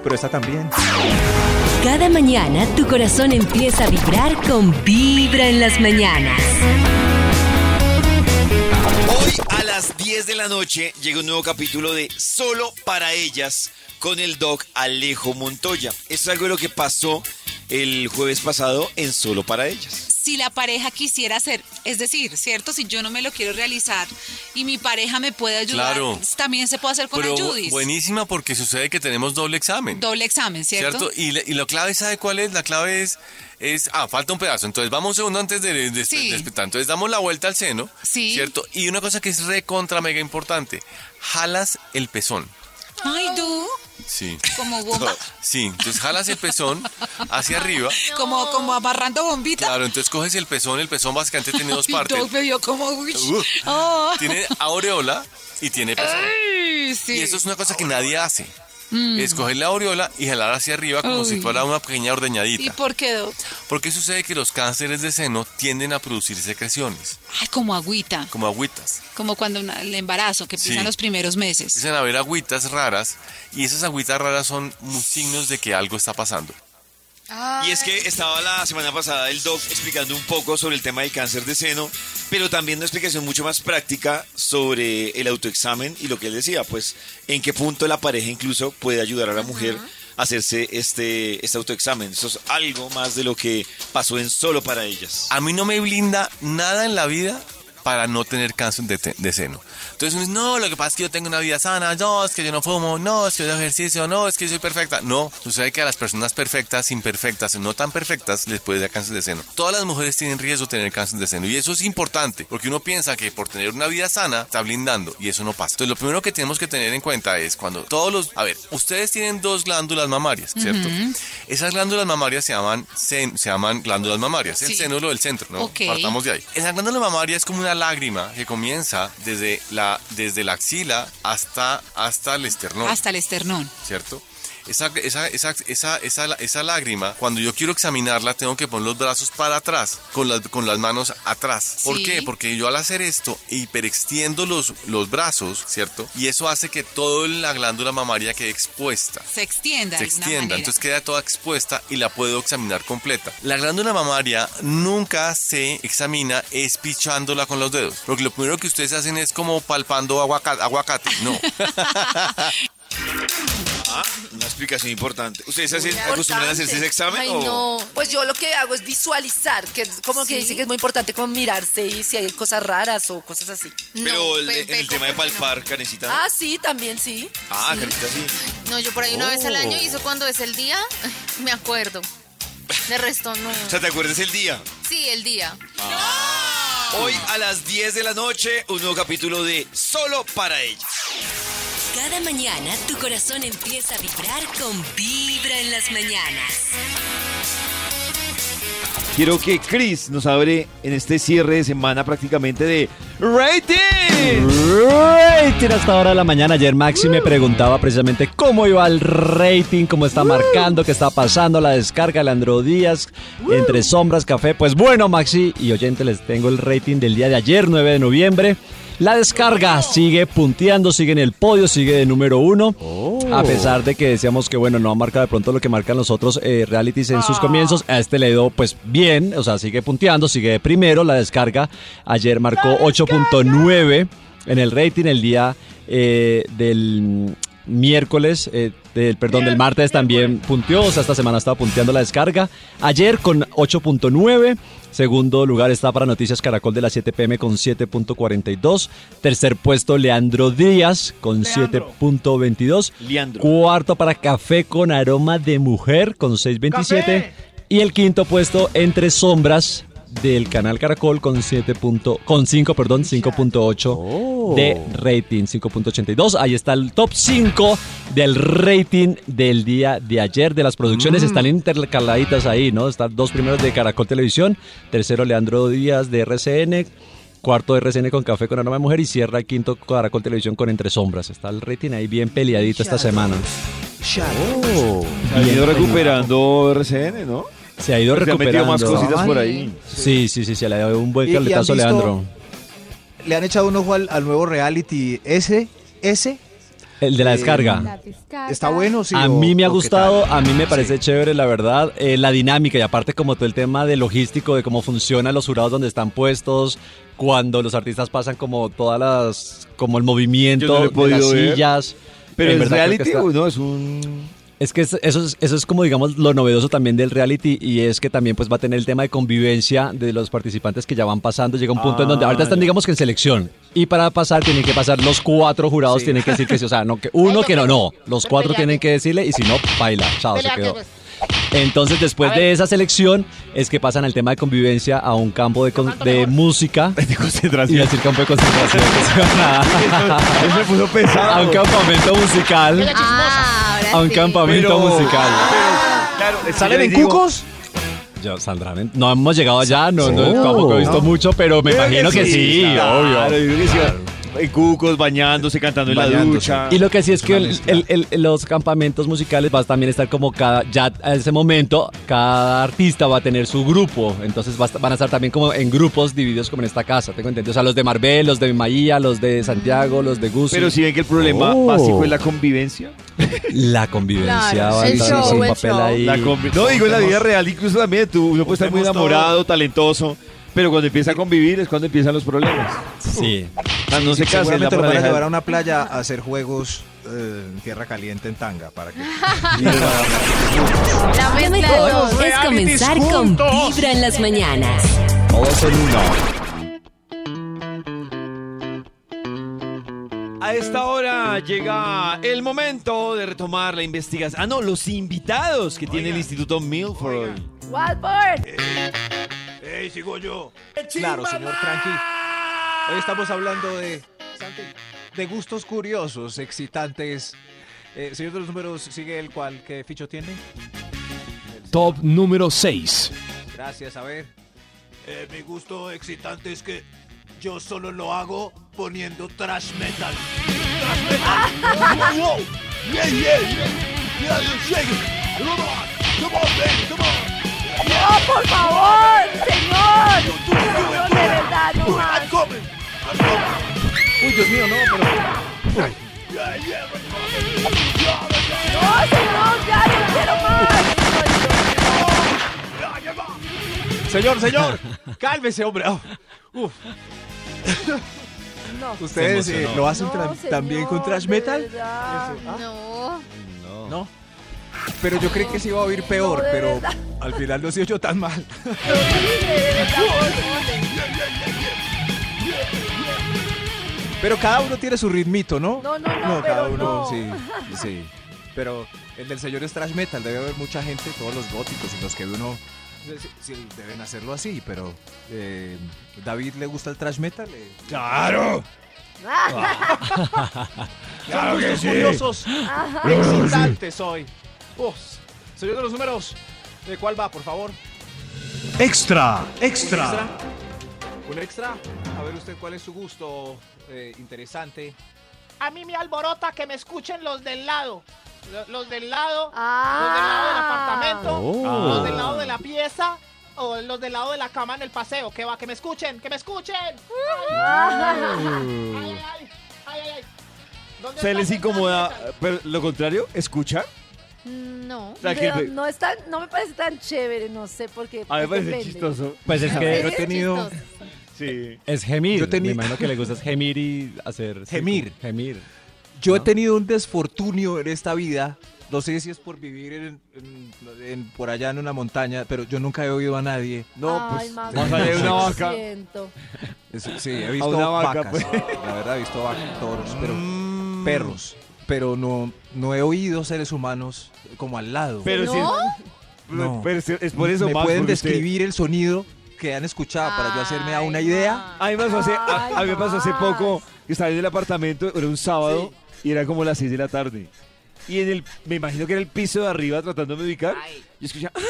[SPEAKER 6] Pero esta también.
[SPEAKER 1] Cada mañana tu corazón empieza a vibrar con Vibra en las mañanas.
[SPEAKER 2] A las 10 de la noche llega un nuevo capítulo de Solo para ellas con el doc Alejo Montoya. Es algo de lo que pasó el jueves pasado en Solo para ellas.
[SPEAKER 10] Si la pareja quisiera hacer, es decir, ¿cierto? Si yo no me lo quiero realizar y mi pareja me puede ayudar,
[SPEAKER 11] Claro.
[SPEAKER 10] también se puede hacer con
[SPEAKER 11] Pero
[SPEAKER 10] ayudis.
[SPEAKER 11] buenísima porque sucede que tenemos doble examen.
[SPEAKER 10] Doble examen, ¿cierto?
[SPEAKER 11] Y, le- y la clave, ¿sabe cuál es? La clave es, es, ah, falta un pedazo. Entonces vamos un segundo antes de, de,
[SPEAKER 10] Sí.
[SPEAKER 11] de espetar. Entonces damos la vuelta al seno,
[SPEAKER 10] Sí.
[SPEAKER 11] ¿cierto? Y una cosa que es recontra mega importante, jalas el pezón.
[SPEAKER 10] Ay, tú,
[SPEAKER 11] Sí.
[SPEAKER 10] como bomba,
[SPEAKER 11] Sí, entonces jalas el pezón hacia arriba.
[SPEAKER 10] como, como amarrando bombita.
[SPEAKER 11] Claro, entonces coges el pezón, el pezón básicamente tiene dos partes.
[SPEAKER 10] Doug me vio como, uy,
[SPEAKER 11] Uh,
[SPEAKER 10] oh.
[SPEAKER 11] Tiene aureola y tiene pezón.
[SPEAKER 10] Ay, sí.
[SPEAKER 11] Y eso es una cosa que nadie hace. Es coger la aureola y jalar hacia arriba como si fuera una pequeña
[SPEAKER 10] ¿Y
[SPEAKER 11] ordeñadita.
[SPEAKER 10] por qué, Doug?
[SPEAKER 11] Porque sucede que los cánceres de seno tienden a producir secreciones,
[SPEAKER 10] Ay, como agüita,
[SPEAKER 11] como agüitas.
[SPEAKER 10] como cuando una- el embarazo, que empiezan
[SPEAKER 11] Sí.
[SPEAKER 10] los primeros meses.
[SPEAKER 11] Empiezan a haber agüitas raras y esas agüitas raras son signos de que algo está pasando.
[SPEAKER 2] Y es que estaba la semana pasada el doc explicando un poco sobre el tema del cáncer de seno, pero también una explicación mucho más práctica sobre el autoexamen y lo que él decía, pues en qué punto la pareja incluso puede ayudar a la mujer a hacerse este, este autoexamen. Eso es algo más de lo que pasó en solo para ellas.
[SPEAKER 11] A mí no me blinda nada en la vida para no tener cáncer de, de seno. Entonces uno dice, no, lo que pasa es que yo tengo una vida sana, no, es que yo no fumo, no, es que yo hago ejercicio, no, es que yo soy perfecta. No, sucede que a las personas perfectas, imperfectas, no tan perfectas, les puede dar cáncer de seno. Todas las mujeres tienen riesgo de tener cáncer de seno y eso es importante porque uno piensa que por tener una vida sana está blindando y eso no pasa. Entonces lo primero que tenemos que tener en cuenta es cuando todos los... A ver, ustedes tienen dos glándulas mamarias, ¿cierto? Esas glándulas mamarias se llaman, sen- se llaman glándulas mamarias. El
[SPEAKER 10] Sí.
[SPEAKER 11] seno es lo del centro, ¿no? Partamos de ahí. Esa glándula mamaria es como una lágrima que comienza desde la, desde la axila hasta, hasta el esternón,
[SPEAKER 10] Hasta el esternón.
[SPEAKER 11] ¿cierto? Esa, esa, esa, esa, lágrima, cuando yo quiero examinarla, tengo que poner los brazos para atrás, con las, con las manos atrás. ¿Por
[SPEAKER 10] Sí.
[SPEAKER 11] qué? Porque yo al hacer esto, hiperextiendo los, los brazos, ¿cierto? Y eso hace que toda la glándula mamaria quede expuesta
[SPEAKER 10] Se extienda.
[SPEAKER 11] se extienda, entonces queda toda expuesta y la puedo examinar completa. La glándula mamaria nunca se examina espichándola con los dedos, porque lo primero que ustedes hacen es como palpando aguacate, aguacate. no.
[SPEAKER 2] Ah, una explicación importante. ¿Ustedes hacen, acostumbran a hacerse ese examen
[SPEAKER 4] Ay,
[SPEAKER 2] o...?
[SPEAKER 4] no. Pues yo lo que hago es visualizar, que es como que
[SPEAKER 5] Sí.
[SPEAKER 4] dice que es muy importante como mirarse y si hay cosas raras o cosas así.
[SPEAKER 2] Pero
[SPEAKER 5] No,
[SPEAKER 2] el,
[SPEAKER 5] pe-
[SPEAKER 2] en el
[SPEAKER 5] pe-
[SPEAKER 2] tema de palpar, Karencita.
[SPEAKER 4] Ah, sí, también sí.
[SPEAKER 2] Ah, Karencita sí.
[SPEAKER 5] No, yo por ahí una vez al año
[SPEAKER 2] Oh.
[SPEAKER 5] y eso cuando es el día, me acuerdo. De resto no.
[SPEAKER 2] O sea, ¿te acuerdas el día?
[SPEAKER 5] Sí, el día.
[SPEAKER 2] Hoy a las 10 de la noche, un nuevo capítulo de Solo para ella.
[SPEAKER 1] Cada mañana tu corazón empieza a vibrar con Vibra en las mañanas.
[SPEAKER 2] Quiero que Chris nos abre en este cierre de semana prácticamente de Rating.
[SPEAKER 3] Rating hasta ahora de la mañana. Ayer Maxi me preguntaba precisamente cómo iba el rating, cómo está marcando, qué está pasando, la descarga, Leandro Díaz, entre sombras, café. Pues bueno, Maxi y oyente, les tengo el rating del día de ayer, 9 de noviembre. La descarga sigue punteando, sigue en el podio, sigue de número uno. A pesar de que decíamos que, bueno, no marca de pronto lo que marcan los otros eh, realities en sus comienzos. A este le dio, pues, bien. O sea, sigue punteando, sigue de primero. La descarga ayer marcó 8.9 en el rating. El día eh, del miércoles, eh, del, perdón, del martes también punteó. O sea, esta semana estaba punteando la descarga. Ayer con 8.9. Segundo lugar está para Noticias Caracol de las 7 pm con 7.42. Tercer puesto Leandro Díaz con 7.22.
[SPEAKER 2] Leandro.
[SPEAKER 3] Cuarto para Café con Aroma de Mujer con 6.27. Y el quinto puesto Entre Sombras del canal Caracol con 7. punto- con 5, perdón, 5.8 de rating, 5.82. Ahí está el top 5 del rating del día de ayer de las producciones. Están intercaladitas ahí, ¿no? Están dos primeros de Caracol Televisión, tercero Leandro Díaz de RCN, cuarto de RCN con Café con Aroma de Mujer y cierra el quinto Caracol Televisión con Entre Sombras. Está el rating ahí bien peleadito esta semana.
[SPEAKER 2] Ha ido recuperando RCN, ¿no?
[SPEAKER 3] Se ha ido
[SPEAKER 2] Se han metido
[SPEAKER 3] recuperando.
[SPEAKER 2] más cositas por ahí.
[SPEAKER 3] Sí, sí, sí, se le ha dado un buen
[SPEAKER 6] ¿Y- y han
[SPEAKER 3] carletazo a Leandro.
[SPEAKER 6] ¿Le han echado un ojo al, al nuevo reality ese? ¿Ese?
[SPEAKER 3] El de la
[SPEAKER 6] Eh,
[SPEAKER 3] descarga.
[SPEAKER 5] La descarga.
[SPEAKER 6] ¿Está bueno? Sí,
[SPEAKER 3] a mí me ha gustado, a mí me
[SPEAKER 6] Sí.
[SPEAKER 3] parece chévere, la verdad, eh, la dinámica y aparte como todo el tema de logístico, de cómo funcionan los jurados donde están puestos, cuando los artistas pasan como todas las, como el
[SPEAKER 2] no
[SPEAKER 3] movimiento de las
[SPEAKER 2] ver.
[SPEAKER 3] sillas.
[SPEAKER 2] Pero
[SPEAKER 3] En
[SPEAKER 2] es
[SPEAKER 3] verdad creo que
[SPEAKER 2] reality
[SPEAKER 3] está-
[SPEAKER 2] no, es un...
[SPEAKER 3] Es que es- eso es, eso es como digamos lo novedoso también del reality y es que también pues va a tener el tema de convivencia de los participantes que ya van pasando. Llega un punto en donde
[SPEAKER 2] Ah,
[SPEAKER 3] ahorita están digamos que en selección. Y para pasar tienen que pasar los cuatro jurados tienen que decir que sí, o sea, no que uno que no, no, los cuatro tienen que decirle y si no, baila, chao, se quedó. Entonces después de esa selección es que pasan al tema de convivencia a un campo de, con- de música.
[SPEAKER 2] De
[SPEAKER 3] y
[SPEAKER 2] concentración.
[SPEAKER 3] decir campo de concentración. que se van a-
[SPEAKER 2] Eso me puso pesado.
[SPEAKER 3] a un campamento musical,
[SPEAKER 5] Ah, ahora
[SPEAKER 3] a un
[SPEAKER 5] sí.
[SPEAKER 3] campamento
[SPEAKER 2] Pero-
[SPEAKER 3] musical.
[SPEAKER 2] Claro, es que
[SPEAKER 6] ¿Salen
[SPEAKER 2] yo
[SPEAKER 6] en
[SPEAKER 2] digo-
[SPEAKER 6] cucos?
[SPEAKER 3] Ya saldrán. en- No hemos llegado allá, no, no, tampoco he visto mucho, pero me
[SPEAKER 2] Creo
[SPEAKER 3] imagino que sí,
[SPEAKER 2] claro,
[SPEAKER 3] obvio.
[SPEAKER 2] yo creo que sí. En cucos, bañándose, cantando en la ducha.
[SPEAKER 3] Y lo que sí es que el-
[SPEAKER 6] mezcla.
[SPEAKER 3] el- el- los campamentos musicales va a también estar como cada, ya a ese momento, cada artista va a tener su grupo. Entonces va a estar- van a estar también como en grupos divididos como en esta casa, tengo entendido. O sea, los de Marbella, los de Maía, los de Santiago, los de Gus.
[SPEAKER 2] Pero si ven que el problema
[SPEAKER 3] Oh.
[SPEAKER 2] básico es la convivencia.
[SPEAKER 3] La convivencia
[SPEAKER 5] Claro,
[SPEAKER 3] va a estar
[SPEAKER 5] show,
[SPEAKER 3] un
[SPEAKER 5] el
[SPEAKER 3] papel
[SPEAKER 5] show.
[SPEAKER 3] ahí.
[SPEAKER 2] La no, digo en la vida real, incluso también tú, uno puede estar muy enamorado, talentoso, pero cuando empieza a convivir es cuando empiezan los problemas.
[SPEAKER 3] Sí.
[SPEAKER 2] O sea, no se casen la
[SPEAKER 6] Seguramente lo van a llevar a una playa a hacer juegos eh, en tierra caliente en tanga para que
[SPEAKER 5] La mezcla de
[SPEAKER 1] mejor
[SPEAKER 5] dos.
[SPEAKER 1] es comenzar con Vibra en las mañanas.
[SPEAKER 3] Todos en uno.
[SPEAKER 2] A esta hora llega el momento de retomar la investigación. Ah, no, los invitados que tiene el Instituto Milford.
[SPEAKER 4] Walford.
[SPEAKER 6] ¡Ey, sigo yo! Claro, señor Tranqui. Hoy estamos hablando de, de gustos curiosos, excitantes. Eh, señor de los números, ¿sigue el cual? ¿Qué ficho tiene?
[SPEAKER 8] Top número 6.
[SPEAKER 6] Gracias, a ver. Eh, mi gusto excitante es que yo solo lo hago poniendo trash metal. ¡Trash metal! ¡Wow, wow! ¡Yeah, yeah, yeah! ¡Yeah, you shake it! ¡Come on! ¡Come on, baby! ¡Come on!
[SPEAKER 4] ¡No, por favor! ¡Señor! De verdad, no más.
[SPEAKER 6] I'm coming! I'm coming! Uy, Dios mío, no, pero... Ay.
[SPEAKER 4] ¡No, señor! ¡Ya no quiero más!
[SPEAKER 6] Señor, señor, cálmese, hombre. Oh, uf.
[SPEAKER 4] No.
[SPEAKER 6] ¿Ustedes eh, lo hacen
[SPEAKER 4] No,
[SPEAKER 6] tra-
[SPEAKER 4] señor,
[SPEAKER 6] también con trash metal?
[SPEAKER 4] verdad.
[SPEAKER 5] No.
[SPEAKER 3] No.
[SPEAKER 6] ¿No? Pero yo creí que se iba a oír peor,
[SPEAKER 4] No,
[SPEAKER 6] pero
[SPEAKER 4] verdad.
[SPEAKER 6] al final no se oyó tan mal. Pero cada uno tiene su ritmito, ¿no?
[SPEAKER 4] No, no, no,
[SPEAKER 6] cada
[SPEAKER 4] pero
[SPEAKER 6] uno,
[SPEAKER 4] no.
[SPEAKER 6] sí, sí. Pero el del señor es trash metal, debe haber mucha gente, todos los góticos y los que uno, sí, sí, deben hacerlo así, pero eh, ¿David le gusta el trash metal? Eh,
[SPEAKER 2] ¡Claro!
[SPEAKER 6] Claro
[SPEAKER 2] que sí.
[SPEAKER 6] curiosos, excitantes hoy. Uf, señor de los números, ¿de cuál va, por favor?
[SPEAKER 8] Extra,
[SPEAKER 6] ¿Un
[SPEAKER 8] extra.
[SPEAKER 6] ¿Un extra? A ver usted cuál es su gusto eh, interesante.
[SPEAKER 7] A mí me alborota que me escuchen los del lado. Lo- Los del lado,
[SPEAKER 4] Ah.
[SPEAKER 7] los del lado del apartamento,
[SPEAKER 3] Oh.
[SPEAKER 7] los del lado de la pieza o los del lado de la cama en el paseo. Que va, que me escuchen, que me escuchen.
[SPEAKER 4] Ah.
[SPEAKER 7] Ay, ay, ay, ay, ay, ay. ¿Dónde
[SPEAKER 2] ¿Se les incomoda, pero lo contrario, escuchar?
[SPEAKER 5] No.
[SPEAKER 2] O sea, que-
[SPEAKER 4] Pero no, es tan- no me parece tan chévere, no sé por qué.
[SPEAKER 2] a mí me parece
[SPEAKER 4] depende.
[SPEAKER 2] chistoso.
[SPEAKER 3] Pues es que
[SPEAKER 6] Yo he tenido...
[SPEAKER 2] Sí.
[SPEAKER 3] es gemir.
[SPEAKER 6] Yo tenía-
[SPEAKER 3] Me imagino que le gusta es gemir y hacer... sí,
[SPEAKER 6] Gemir.
[SPEAKER 3] como Gemir.
[SPEAKER 6] Yo he tenido un desfortunio en esta vida. No sé si es por vivir en, en- en- por allá en una montaña, pero yo nunca he oído a nadie.
[SPEAKER 2] No,
[SPEAKER 4] Ay,
[SPEAKER 2] pues
[SPEAKER 4] Max,
[SPEAKER 2] más allá de una
[SPEAKER 4] lo
[SPEAKER 2] vaca.
[SPEAKER 4] siento.
[SPEAKER 6] Es- sí, he visto
[SPEAKER 2] una vaca,
[SPEAKER 6] vacas.
[SPEAKER 2] pues.
[SPEAKER 6] La verdad, he visto vacas, toros, pero
[SPEAKER 2] Mm.
[SPEAKER 6] perros. Pero no, no he oído seres humanos como al lado.
[SPEAKER 2] Pero
[SPEAKER 5] ¿No?
[SPEAKER 2] sí.
[SPEAKER 6] No.
[SPEAKER 2] Pero es, es por eso
[SPEAKER 6] ¿Me
[SPEAKER 2] más.
[SPEAKER 6] pueden
[SPEAKER 2] usted-
[SPEAKER 6] describir el sonido que han escuchado para yo hacerme a una idea?
[SPEAKER 2] A mí me pasó hace, a,
[SPEAKER 4] Ay,
[SPEAKER 2] a mí me pasó hace poco, estaba en el apartamento, era un sábado y era como las 6 de la tarde. Y en el, me imagino que era el piso de arriba tratándome de ubicar. Yo escuchaba, "Ah,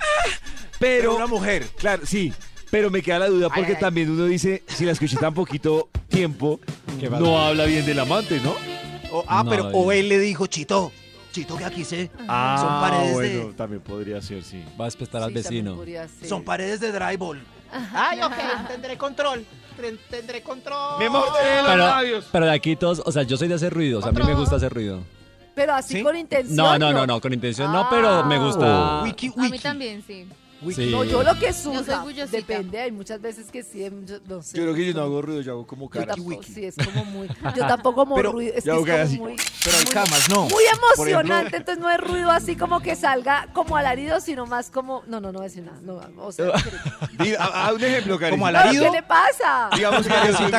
[SPEAKER 2] ah", pero,
[SPEAKER 6] una mujer.
[SPEAKER 2] claro, sí, pero me queda la duda porque
[SPEAKER 7] ay.
[SPEAKER 2] también uno dice, si la escuché tan poquito tiempo,
[SPEAKER 3] ¿Qué
[SPEAKER 2] no habla bien del amante, ¿no?
[SPEAKER 6] O- ah,
[SPEAKER 3] No,
[SPEAKER 6] pero o él le dijo, Chito, Chito que aquí sé.
[SPEAKER 2] Ah,
[SPEAKER 6] Son paredes de-
[SPEAKER 2] bueno, también podría ser, sí.
[SPEAKER 3] Va a despertar al
[SPEAKER 4] Sí, también
[SPEAKER 3] vecino.
[SPEAKER 4] podría ser.
[SPEAKER 6] Son paredes de drywall.
[SPEAKER 7] Ay, ok, tendré control. Ten- Tendré control.
[SPEAKER 2] Me morderé los
[SPEAKER 3] Pero,
[SPEAKER 2] labios.
[SPEAKER 3] pero de aquí todos, o sea, yo soy de hacer ruido, o sea, a mí me gusta hacer ruido.
[SPEAKER 4] Pero así
[SPEAKER 6] ¿Sí?
[SPEAKER 4] con intención.
[SPEAKER 3] No, no, no, no, con intención no, pero me gusta.
[SPEAKER 6] Wiki,
[SPEAKER 5] A mí también, sí.
[SPEAKER 3] Sí.
[SPEAKER 4] No, yo lo que
[SPEAKER 5] bullosita.
[SPEAKER 4] Depende, hay muchas veces que sí, hay muchos- no sé.
[SPEAKER 2] Yo creo que yo no hago ruido, yo hago como
[SPEAKER 4] Yo
[SPEAKER 2] cara.
[SPEAKER 4] tampoco, sí, es como muy. Yo tampoco como
[SPEAKER 6] Pero-
[SPEAKER 4] ruido. Es que
[SPEAKER 2] yo
[SPEAKER 4] es como
[SPEAKER 2] así.
[SPEAKER 4] muy.
[SPEAKER 6] Pero hay
[SPEAKER 4] muy-
[SPEAKER 6] camas, no.
[SPEAKER 4] Muy
[SPEAKER 6] ejemplo-
[SPEAKER 4] emocionante, entonces no es ruido así como que salga como alarido, sino más como. No, no, no decir nada. No, o sea,
[SPEAKER 2] a, a un ejemplo, Karen.
[SPEAKER 6] Como
[SPEAKER 4] ¿Pero
[SPEAKER 6] alarido.
[SPEAKER 4] ¿qué le pasa?
[SPEAKER 2] Digamos que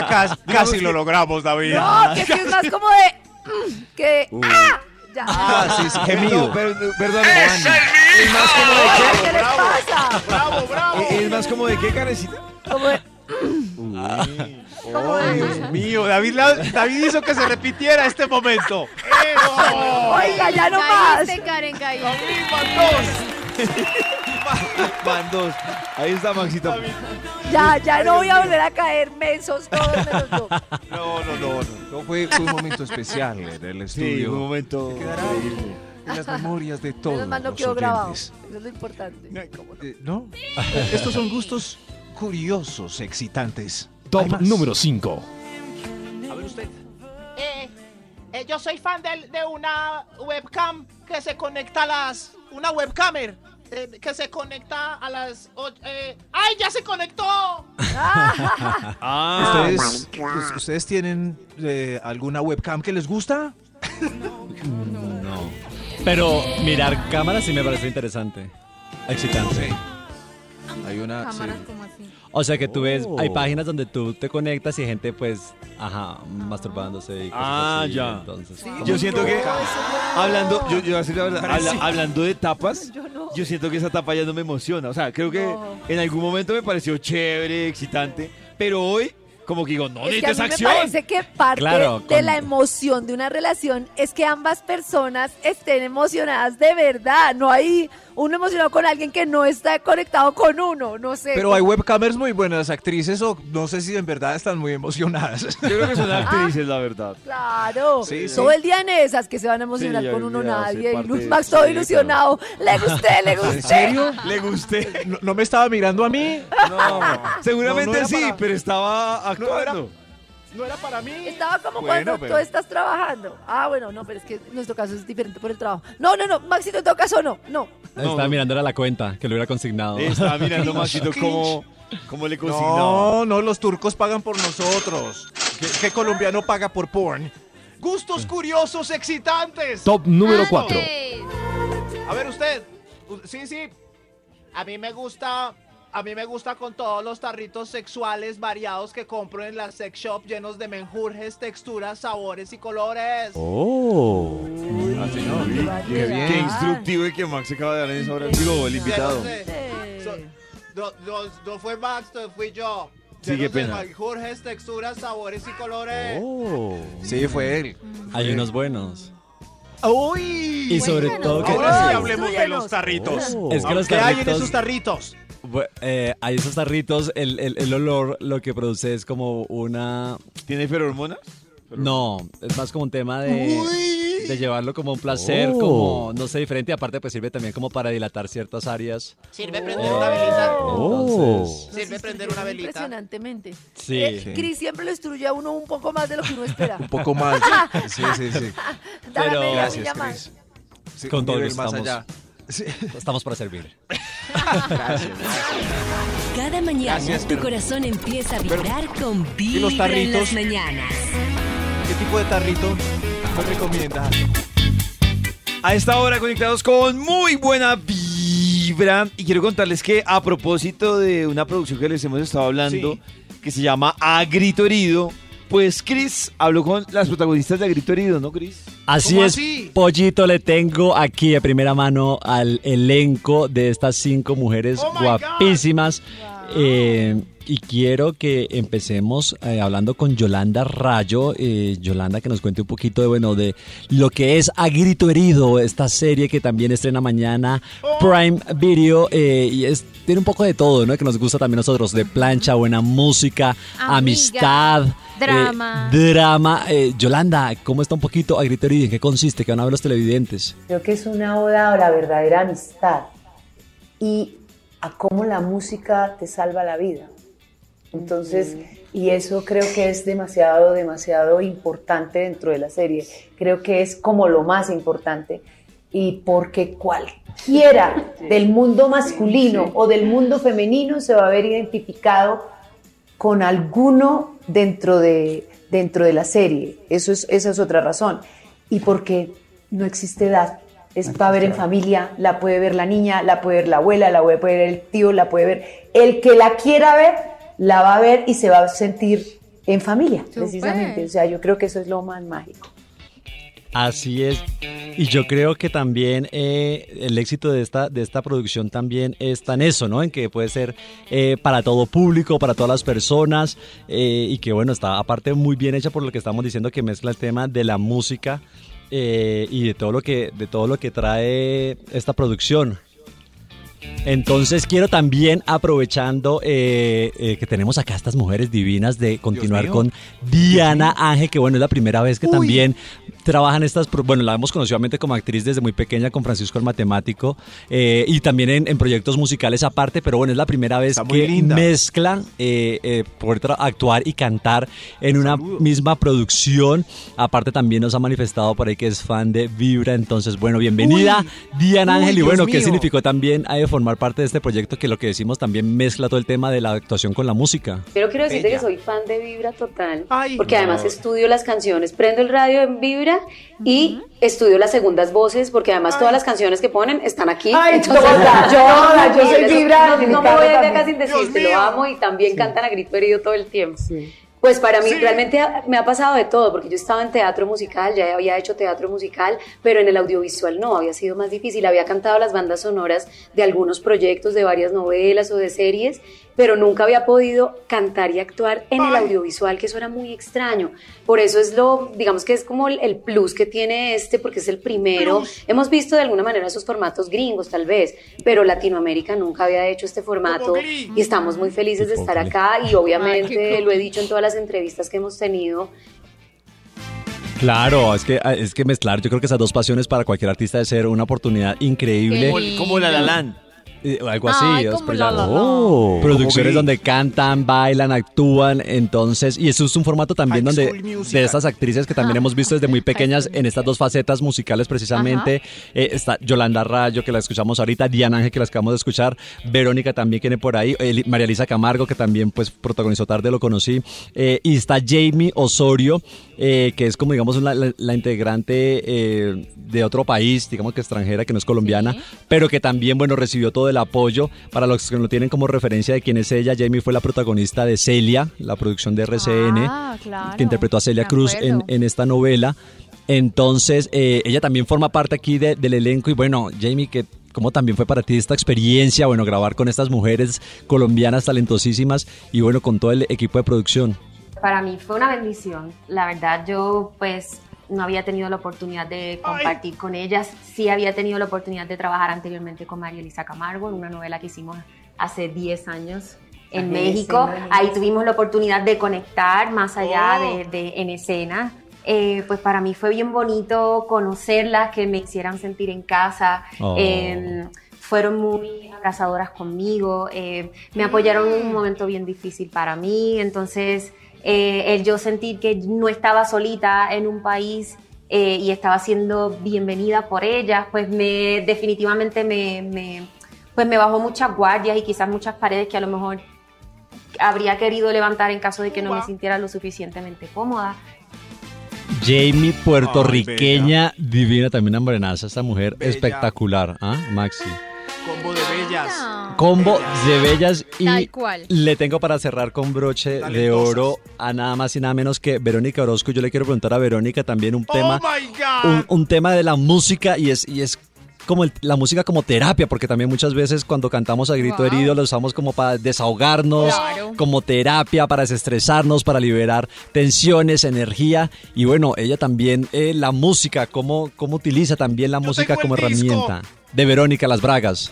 [SPEAKER 6] casi, casi lo logramos, David.
[SPEAKER 4] No, que sí es más como de. mm, que. ¡Ah! Ya.
[SPEAKER 6] Ah, sí, sí,
[SPEAKER 2] No,
[SPEAKER 6] gemido.
[SPEAKER 2] perdón, ¿Es más como de
[SPEAKER 4] Ay, ¿Qué le pasa?
[SPEAKER 7] Bravo, bravo.
[SPEAKER 2] qué? ¿Es más como de qué, Karencita?
[SPEAKER 4] Como de. de-
[SPEAKER 6] Dios mío, David, la- David hizo que se repitiera este momento.
[SPEAKER 4] Oiga, ya no más.
[SPEAKER 5] Caíste, Karen, caíste.
[SPEAKER 2] Van dos. Ahí está Maxito.
[SPEAKER 4] Ya, ya no voy a volver a caer mensos todos menos yo.
[SPEAKER 6] No, no, no, no. No fue, fue un momento especial en el
[SPEAKER 2] Sí,
[SPEAKER 6] estudio.
[SPEAKER 2] un momento.
[SPEAKER 6] Quedará en las memorias de todos
[SPEAKER 4] Menos mal no
[SPEAKER 6] los
[SPEAKER 4] quedó grabado. Eso es lo importante.
[SPEAKER 6] Eh, ¿No? Estos son gustos curiosos, excitantes.
[SPEAKER 8] Top número 5.
[SPEAKER 6] A ver usted.
[SPEAKER 7] Eh, eh, yo soy fan de, de una webcam que se conecta a las. Una webcamer eh, que se conecta a las. eh, ¡Ay, ya se conectó!
[SPEAKER 2] Ah,
[SPEAKER 6] ¿Ustedes, us- ¿ustedes tienen eh, alguna webcam que les gusta?
[SPEAKER 3] No. Pero mirar cámaras sí me parece interesante. Excitante.
[SPEAKER 6] Hay una.
[SPEAKER 5] Cámaras
[SPEAKER 6] sí.
[SPEAKER 5] como así.
[SPEAKER 3] O sea que tú ves,
[SPEAKER 2] Oh.
[SPEAKER 3] hay páginas donde tú te conectas y gente pues, ajá, masturbándose y cosas
[SPEAKER 2] Ah,
[SPEAKER 3] así,
[SPEAKER 2] ya.
[SPEAKER 3] Entonces,
[SPEAKER 2] yo siento que hablando, yo, yo así, habla-
[SPEAKER 6] Parece-
[SPEAKER 2] habla- hablando de tapas,
[SPEAKER 4] Yo
[SPEAKER 2] siento que esa tapa ya no me emociona. O sea, creo que
[SPEAKER 4] No.
[SPEAKER 2] en algún momento me pareció chévere, excitante, pero hoy como que digo, no,
[SPEAKER 4] Es que a
[SPEAKER 2] necesito
[SPEAKER 4] mí
[SPEAKER 2] esa
[SPEAKER 4] me
[SPEAKER 2] acción.
[SPEAKER 4] parece que parte
[SPEAKER 3] Claro,
[SPEAKER 4] de la emoción de una relación es que ambas personas estén emocionadas de verdad. No hay uno emocionado con alguien que no está conectado con uno. No sé.
[SPEAKER 6] Pero hay webcamers muy buenas actrices o no sé si en verdad están muy emocionadas.
[SPEAKER 2] Yo creo que son actrices, la verdad.
[SPEAKER 4] Claro,
[SPEAKER 6] Sí, sí.
[SPEAKER 4] todo el día en esas que se van a emocionar
[SPEAKER 2] Sí,
[SPEAKER 4] con uno nadie. Y Luz Max todo
[SPEAKER 2] sí,
[SPEAKER 4] ilusionado. Le gusté, le gusté.
[SPEAKER 6] ¿En serio?
[SPEAKER 2] Le gusté.
[SPEAKER 6] ¿No, no me estaba mirando a mí?
[SPEAKER 2] No, seguramente
[SPEAKER 6] No, no era
[SPEAKER 2] sí,
[SPEAKER 6] para-
[SPEAKER 2] pero estaba actuando.
[SPEAKER 6] No era para mí.
[SPEAKER 4] Estaba como
[SPEAKER 2] Bueno,
[SPEAKER 4] cuando
[SPEAKER 2] pero-
[SPEAKER 4] tú estás trabajando. Ah, bueno, no, pero es que en nuestro caso es diferente por el trabajo. No, no, no, Maxito, en todo caso no, no.
[SPEAKER 3] estaba
[SPEAKER 2] no.
[SPEAKER 3] mirando era la cuenta, que lo hubiera consignado.
[SPEAKER 2] Estaba mirando Maxito cómo, cómo le consignaba.
[SPEAKER 6] No, no, los turcos pagan por nosotros. ¿Qué, qué colombiano paga por porn? Gustos curiosos excitantes.
[SPEAKER 8] Top número 4.
[SPEAKER 6] A ver usted. Sí, sí.
[SPEAKER 7] A mí me gusta, a mí me gusta con todos los tarritos sexuales variados que compro en la sex shop llenos de menjurjes, texturas, sabores y colores.
[SPEAKER 8] Oh.
[SPEAKER 6] Ah, señor.
[SPEAKER 4] Qué
[SPEAKER 6] bien.
[SPEAKER 2] Qué instructivo y que Max se acaba de dar en esa hora. Digo, el invitado.
[SPEAKER 7] So- no, no- no fue Max, no fui yo.
[SPEAKER 2] Sí, qué pena.
[SPEAKER 7] menjurjes, texturas, sabores y colores.
[SPEAKER 8] Oh.
[SPEAKER 6] Sí, fue él.
[SPEAKER 3] Hay unos buenos.
[SPEAKER 6] ¡Uy!
[SPEAKER 3] Y sobre todo que...
[SPEAKER 6] Ahora sí hablemos de los tarritos.
[SPEAKER 8] Oh.
[SPEAKER 3] Es que los
[SPEAKER 6] ¿Qué hay en
[SPEAKER 3] tarritos-
[SPEAKER 6] esos tarritos?
[SPEAKER 3] Eh, hay esos tarritos, el, el- el olor lo que produce es como una...
[SPEAKER 2] ¿Tiene feromonas?
[SPEAKER 3] No, es más como un tema de, de llevarlo como un placer,
[SPEAKER 8] Oh.
[SPEAKER 3] como, no sé, diferente. Aparte, pues sirve también como para dilatar ciertas áreas.
[SPEAKER 7] Sirve prender una velita.
[SPEAKER 8] Oh.
[SPEAKER 3] Entonces,
[SPEAKER 7] Sirve prender una velita.
[SPEAKER 4] Impresionantemente.
[SPEAKER 3] sí.
[SPEAKER 4] Eh, Cris siempre lo instruye a uno un poco más de lo que uno espera.
[SPEAKER 6] Un poco más. Sí, sí, sí.
[SPEAKER 4] Dale
[SPEAKER 3] Pero-
[SPEAKER 4] media
[SPEAKER 6] Gracias. Chris. Sí,
[SPEAKER 3] Con todo
[SPEAKER 6] más
[SPEAKER 3] estamos.
[SPEAKER 6] allá. Sí.
[SPEAKER 3] Estamos para servir.
[SPEAKER 1] Cada mañana
[SPEAKER 6] Gracias,
[SPEAKER 1] tu
[SPEAKER 6] pero-
[SPEAKER 1] corazón empieza a vibrar con
[SPEAKER 6] los
[SPEAKER 1] Vibra en las mañanas.
[SPEAKER 6] ¿Qué tipo de tarrito me recomienda?
[SPEAKER 2] A esta hora conectados con muy buena vibra. Y quiero contarles que a propósito de una producción que les hemos estado hablando, que se llama A Grito Herido, pues Chris habló con las protagonistas de A Grito Herido, ¿no, Chris?
[SPEAKER 3] Así
[SPEAKER 6] ¿Cómo
[SPEAKER 3] es,
[SPEAKER 6] así?
[SPEAKER 3] Pollito, le tengo aquí de primera mano al elenco de estas cinco mujeres
[SPEAKER 6] Oh
[SPEAKER 3] guapísimas. Eh, y quiero que empecemos eh, hablando con Yolanda Rayo. Eh, Yolanda, que nos cuente un poquito de, bueno, de lo que es A Grito Herido, esta serie que también estrena mañana Prime Video. eh, y es, tiene un poco de todo, ¿no? Que nos gusta también a nosotros, de plancha, buena música,
[SPEAKER 5] Amiga,
[SPEAKER 3] amistad. Eh,
[SPEAKER 5] drama.
[SPEAKER 3] drama. Eh, Yolanda, ¿cómo está un poquito A Grito Herido? ¿En qué consiste? ¿Qué van a ver los televidentes?
[SPEAKER 12] Creo que es una oda a la verdadera amistad y a cómo la música te salva la vida. Entonces, y eso creo que es demasiado, demasiado importante dentro de la serie. Creo que es como lo más importante. Y porque cualquiera del mundo masculino o del mundo femenino se va a ver identificado con alguno dentro de, dentro de la serie. Eso es, esa es otra razón. Y porque no existe edad. Es para ver en familia, la puede ver la niña, la puede ver la abuela, la puede ver el tío, la puede ver. El que la quiera ver, la va a ver y se va a sentir en familia, precisamente. O sea, yo creo que eso es lo más mágico.
[SPEAKER 3] Así es. Y yo creo que también eh, el éxito de esta, de esta producción también está en eso, ¿no? En que puede ser eh, para todo público, para todas las personas, eh, y que bueno, está aparte muy bien hecha por lo que estamos diciendo, que mezcla el tema de la música y de todo lo que, de todo lo que trae esta producción. Entonces quiero también, aprovechando eh, eh, que tenemos acá estas mujeres divinas, de continuar con Diana Ángel, que bueno, es la primera vez que también trabajan estas, bueno, la hemos conocido como actriz desde muy pequeña con Francisco el Matemático, eh, y también en, en proyectos musicales aparte, pero bueno, es la primera vez que
[SPEAKER 6] linda.
[SPEAKER 3] mezclan poder actuar y cantar en una misma producción. Aparte también nos ha manifestado por ahí que es fan de Vibra, entonces bueno, bienvenida
[SPEAKER 6] Uy.
[SPEAKER 3] Diana Ángel, y bueno, ¿qué significó también eh, formar parte de este proyecto que lo que decimos también mezcla todo el tema de la actuación con la música?
[SPEAKER 12] Pero quiero decirte
[SPEAKER 6] Bella.
[SPEAKER 12] que soy fan de Vibra total,
[SPEAKER 7] Ay,
[SPEAKER 12] porque además estudio las canciones, prendo el radio en Vibra y estudio las segundas voces, porque además todas las canciones que ponen están aquí.
[SPEAKER 13] Ay,
[SPEAKER 12] Entonces,
[SPEAKER 13] todas, todas, yo soy Vibra
[SPEAKER 12] No, no me voy a ir de acá sin decirte, lo amo y también cantan a grito herido todo el tiempo. Pues para mí realmente me ha pasado de todo, porque yo estaba en teatro musical, ya había hecho teatro musical, pero en el audiovisual no, había sido más difícil. Había cantado las bandas sonoras de algunos proyectos, de varias novelas o de series, pero nunca había podido cantar y actuar en el audiovisual, que eso era muy extraño. Por eso es lo, digamos que es como el, el plus que tiene este, porque es el primero. Hemos visto de alguna manera esos formatos gringos, tal vez, pero Latinoamérica nunca había hecho este formato y estamos muy felices de estar acá y obviamente lo he dicho en todas las entrevistas que hemos tenido,
[SPEAKER 3] Claro, es que, es que mezclar, yo creo que esas dos pasiones para cualquier artista debe ser una oportunidad increíble.
[SPEAKER 2] Como, como la La Land.
[SPEAKER 3] Eh, algo así.
[SPEAKER 5] Ay,
[SPEAKER 3] os-
[SPEAKER 5] como
[SPEAKER 3] pero
[SPEAKER 5] la,
[SPEAKER 3] ya-
[SPEAKER 5] la, la.
[SPEAKER 8] Oh.
[SPEAKER 3] producciones donde cantan, bailan, actúan, entonces, y eso es un formato también
[SPEAKER 6] High
[SPEAKER 3] donde de estas actrices que también hemos visto desde muy pequeñas en estas dos facetas musicales precisamente, eh, está Yolanda Rayo, que la escuchamos ahorita, Diana Ángel, que la acabamos de escuchar, Verónica también que viene por ahí, María Elisa Camargo, que también pues protagonizó tarde, lo conocí, eh, y está Jamie Osorio, eh, que es como digamos la, la- la integrante eh, de otro país, digamos que extranjera, que no es colombiana, pero que también, bueno, recibió todo el apoyo. Para los que no tienen como referencia de quién es ella, Jamie fue la protagonista de Celia, la producción de RCN,
[SPEAKER 5] Ah, claro.
[SPEAKER 3] que interpretó a Celia
[SPEAKER 5] Me
[SPEAKER 3] Cruz en, en esta novela. Entonces, eh, ella también forma parte aquí de- del elenco y bueno, Jamie, que ¿Cómo también fue para ti esta experiencia, bueno, grabar con estas mujeres colombianas talentosísimas y bueno, con todo el equipo de producción?
[SPEAKER 13] Para mí fue una bendición. La verdad, yo pues no había tenido la oportunidad de compartir con ellas. Sí había tenido la oportunidad de trabajar anteriormente con María Elisa Camargo en una novela que hicimos hace 10 años en México. Ahí tuvimos la oportunidad de conectar más allá
[SPEAKER 12] Oh.
[SPEAKER 13] de, de en escena. Eh, pues para mí fue bien bonito conocerlas, que me hicieran sentir en casa.
[SPEAKER 14] Oh.
[SPEAKER 13] Eh, fueron muy abrazadoras conmigo, eh, me apoyaron en un momento bien difícil para mí, entonces eh, el yo sentir que no estaba solita en un país eh, y estaba siendo bienvenida por ellas, pues me definitivamente me, me- pues me bajó muchas guardias y quizás muchas paredes que a lo mejor habría querido levantar en caso de que no me sintiera lo suficientemente cómoda.
[SPEAKER 3] Jamie, puertorriqueña, divina, también una morenaza, esta mujer espectacular, ¿ah, Maxi?
[SPEAKER 6] Combo de bellas.
[SPEAKER 3] Combo de bellas y
[SPEAKER 5] Tal cual.
[SPEAKER 3] le tengo para cerrar con broche de oro a nada más y nada menos que Verónica Orozco. Yo le quiero preguntar a Verónica también un tema, un, un tema de la música y es, y es como el- la música como terapia, porque también muchas veces cuando cantamos a grito
[SPEAKER 14] Wow.
[SPEAKER 3] herido lo usamos como para desahogarnos,
[SPEAKER 14] Claro.
[SPEAKER 3] como terapia, para desestresarnos, para liberar tensiones, energía. Y bueno, ella también, eh, la música, cómo, cómo utiliza también la música como herramienta. De Verónica, las bragas.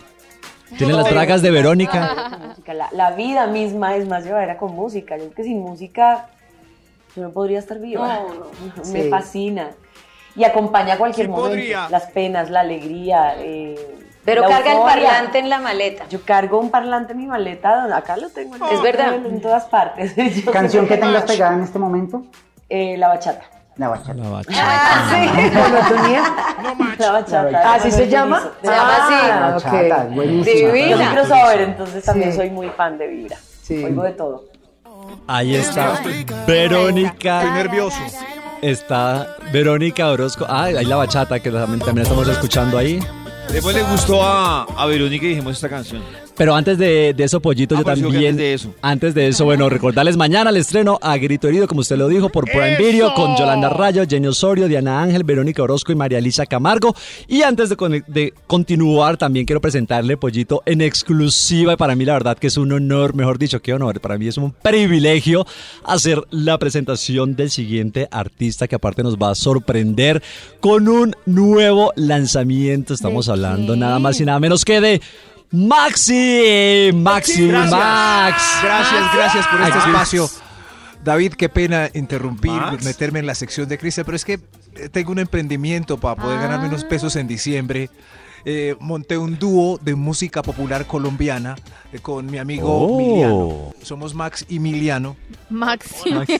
[SPEAKER 3] ¿Tienen las bragas de Verónica?
[SPEAKER 12] La, la vida misma es más llevadera con música. Yo creo que sin música yo no podría estar viva. Me
[SPEAKER 4] Sí.
[SPEAKER 12] fascina. Y acompaña cualquier
[SPEAKER 4] Sí
[SPEAKER 12] momento.
[SPEAKER 4] podría.
[SPEAKER 12] Las penas, la alegría. eh,
[SPEAKER 15] Pero
[SPEAKER 12] la
[SPEAKER 15] carga el parlante en la maleta.
[SPEAKER 12] Yo cargo un parlante en mi maleta. donde- Acá lo tengo. en-
[SPEAKER 15] Es verdad.
[SPEAKER 12] En todas partes.
[SPEAKER 16] ¿Canción que tengas pegada en este momento?
[SPEAKER 12] Eh, la bachata.
[SPEAKER 16] La bachata.
[SPEAKER 3] La bachata.
[SPEAKER 12] Ah, sí. La bachata.
[SPEAKER 4] ¿Así se llama?
[SPEAKER 12] Se llama así.
[SPEAKER 16] La bachata, es buenísima.
[SPEAKER 12] Yo soy crossover, entonces también
[SPEAKER 16] Sí.
[SPEAKER 12] soy muy fan de Vibra. Oigo de todo.
[SPEAKER 3] Ahí está Verónica.
[SPEAKER 6] Estoy nervioso.
[SPEAKER 3] Está Verónica Orozco. Ah, ahí la bachata que también, también estamos escuchando ahí.
[SPEAKER 2] Después le gustó a, a Verónica y dijimos esta canción.
[SPEAKER 3] Pero antes de, de eso, Pollito,
[SPEAKER 2] Ah,
[SPEAKER 3] yo
[SPEAKER 2] que
[SPEAKER 3] también.
[SPEAKER 2] antes de eso.
[SPEAKER 3] Antes de eso, bueno, recordarles mañana el estreno a Grito Herido, como usted lo dijo, por Prime Video, con Yolanda Rayo, Jenny Osorio, Diana Ángel, Verónica Orozco y María Elisa Camargo. Y antes de, de continuar, también quiero presentarle, Pollito, en exclusiva. Y para mí, la verdad, que es un honor, mejor dicho, qué honor. Para mí es un privilegio hacer la presentación del siguiente artista que, aparte, nos va a sorprender con un nuevo lanzamiento. Estamos hablando nada más y nada menos que de. Maxi, Maxi,
[SPEAKER 6] Gracias.
[SPEAKER 3] Max.
[SPEAKER 6] Gracias, gracias por este espacio. David, qué pena interrumpir,
[SPEAKER 2] Max.
[SPEAKER 6] meterme en la sección de Cristian, pero es que eh, tengo un emprendimiento para poder ganarme unos pesos en diciembre. Eh, monté un dúo de música popular colombiana eh, con mi amigo
[SPEAKER 3] Oh.
[SPEAKER 6] Miliano. Somos Max y Miliano.
[SPEAKER 5] Máximo.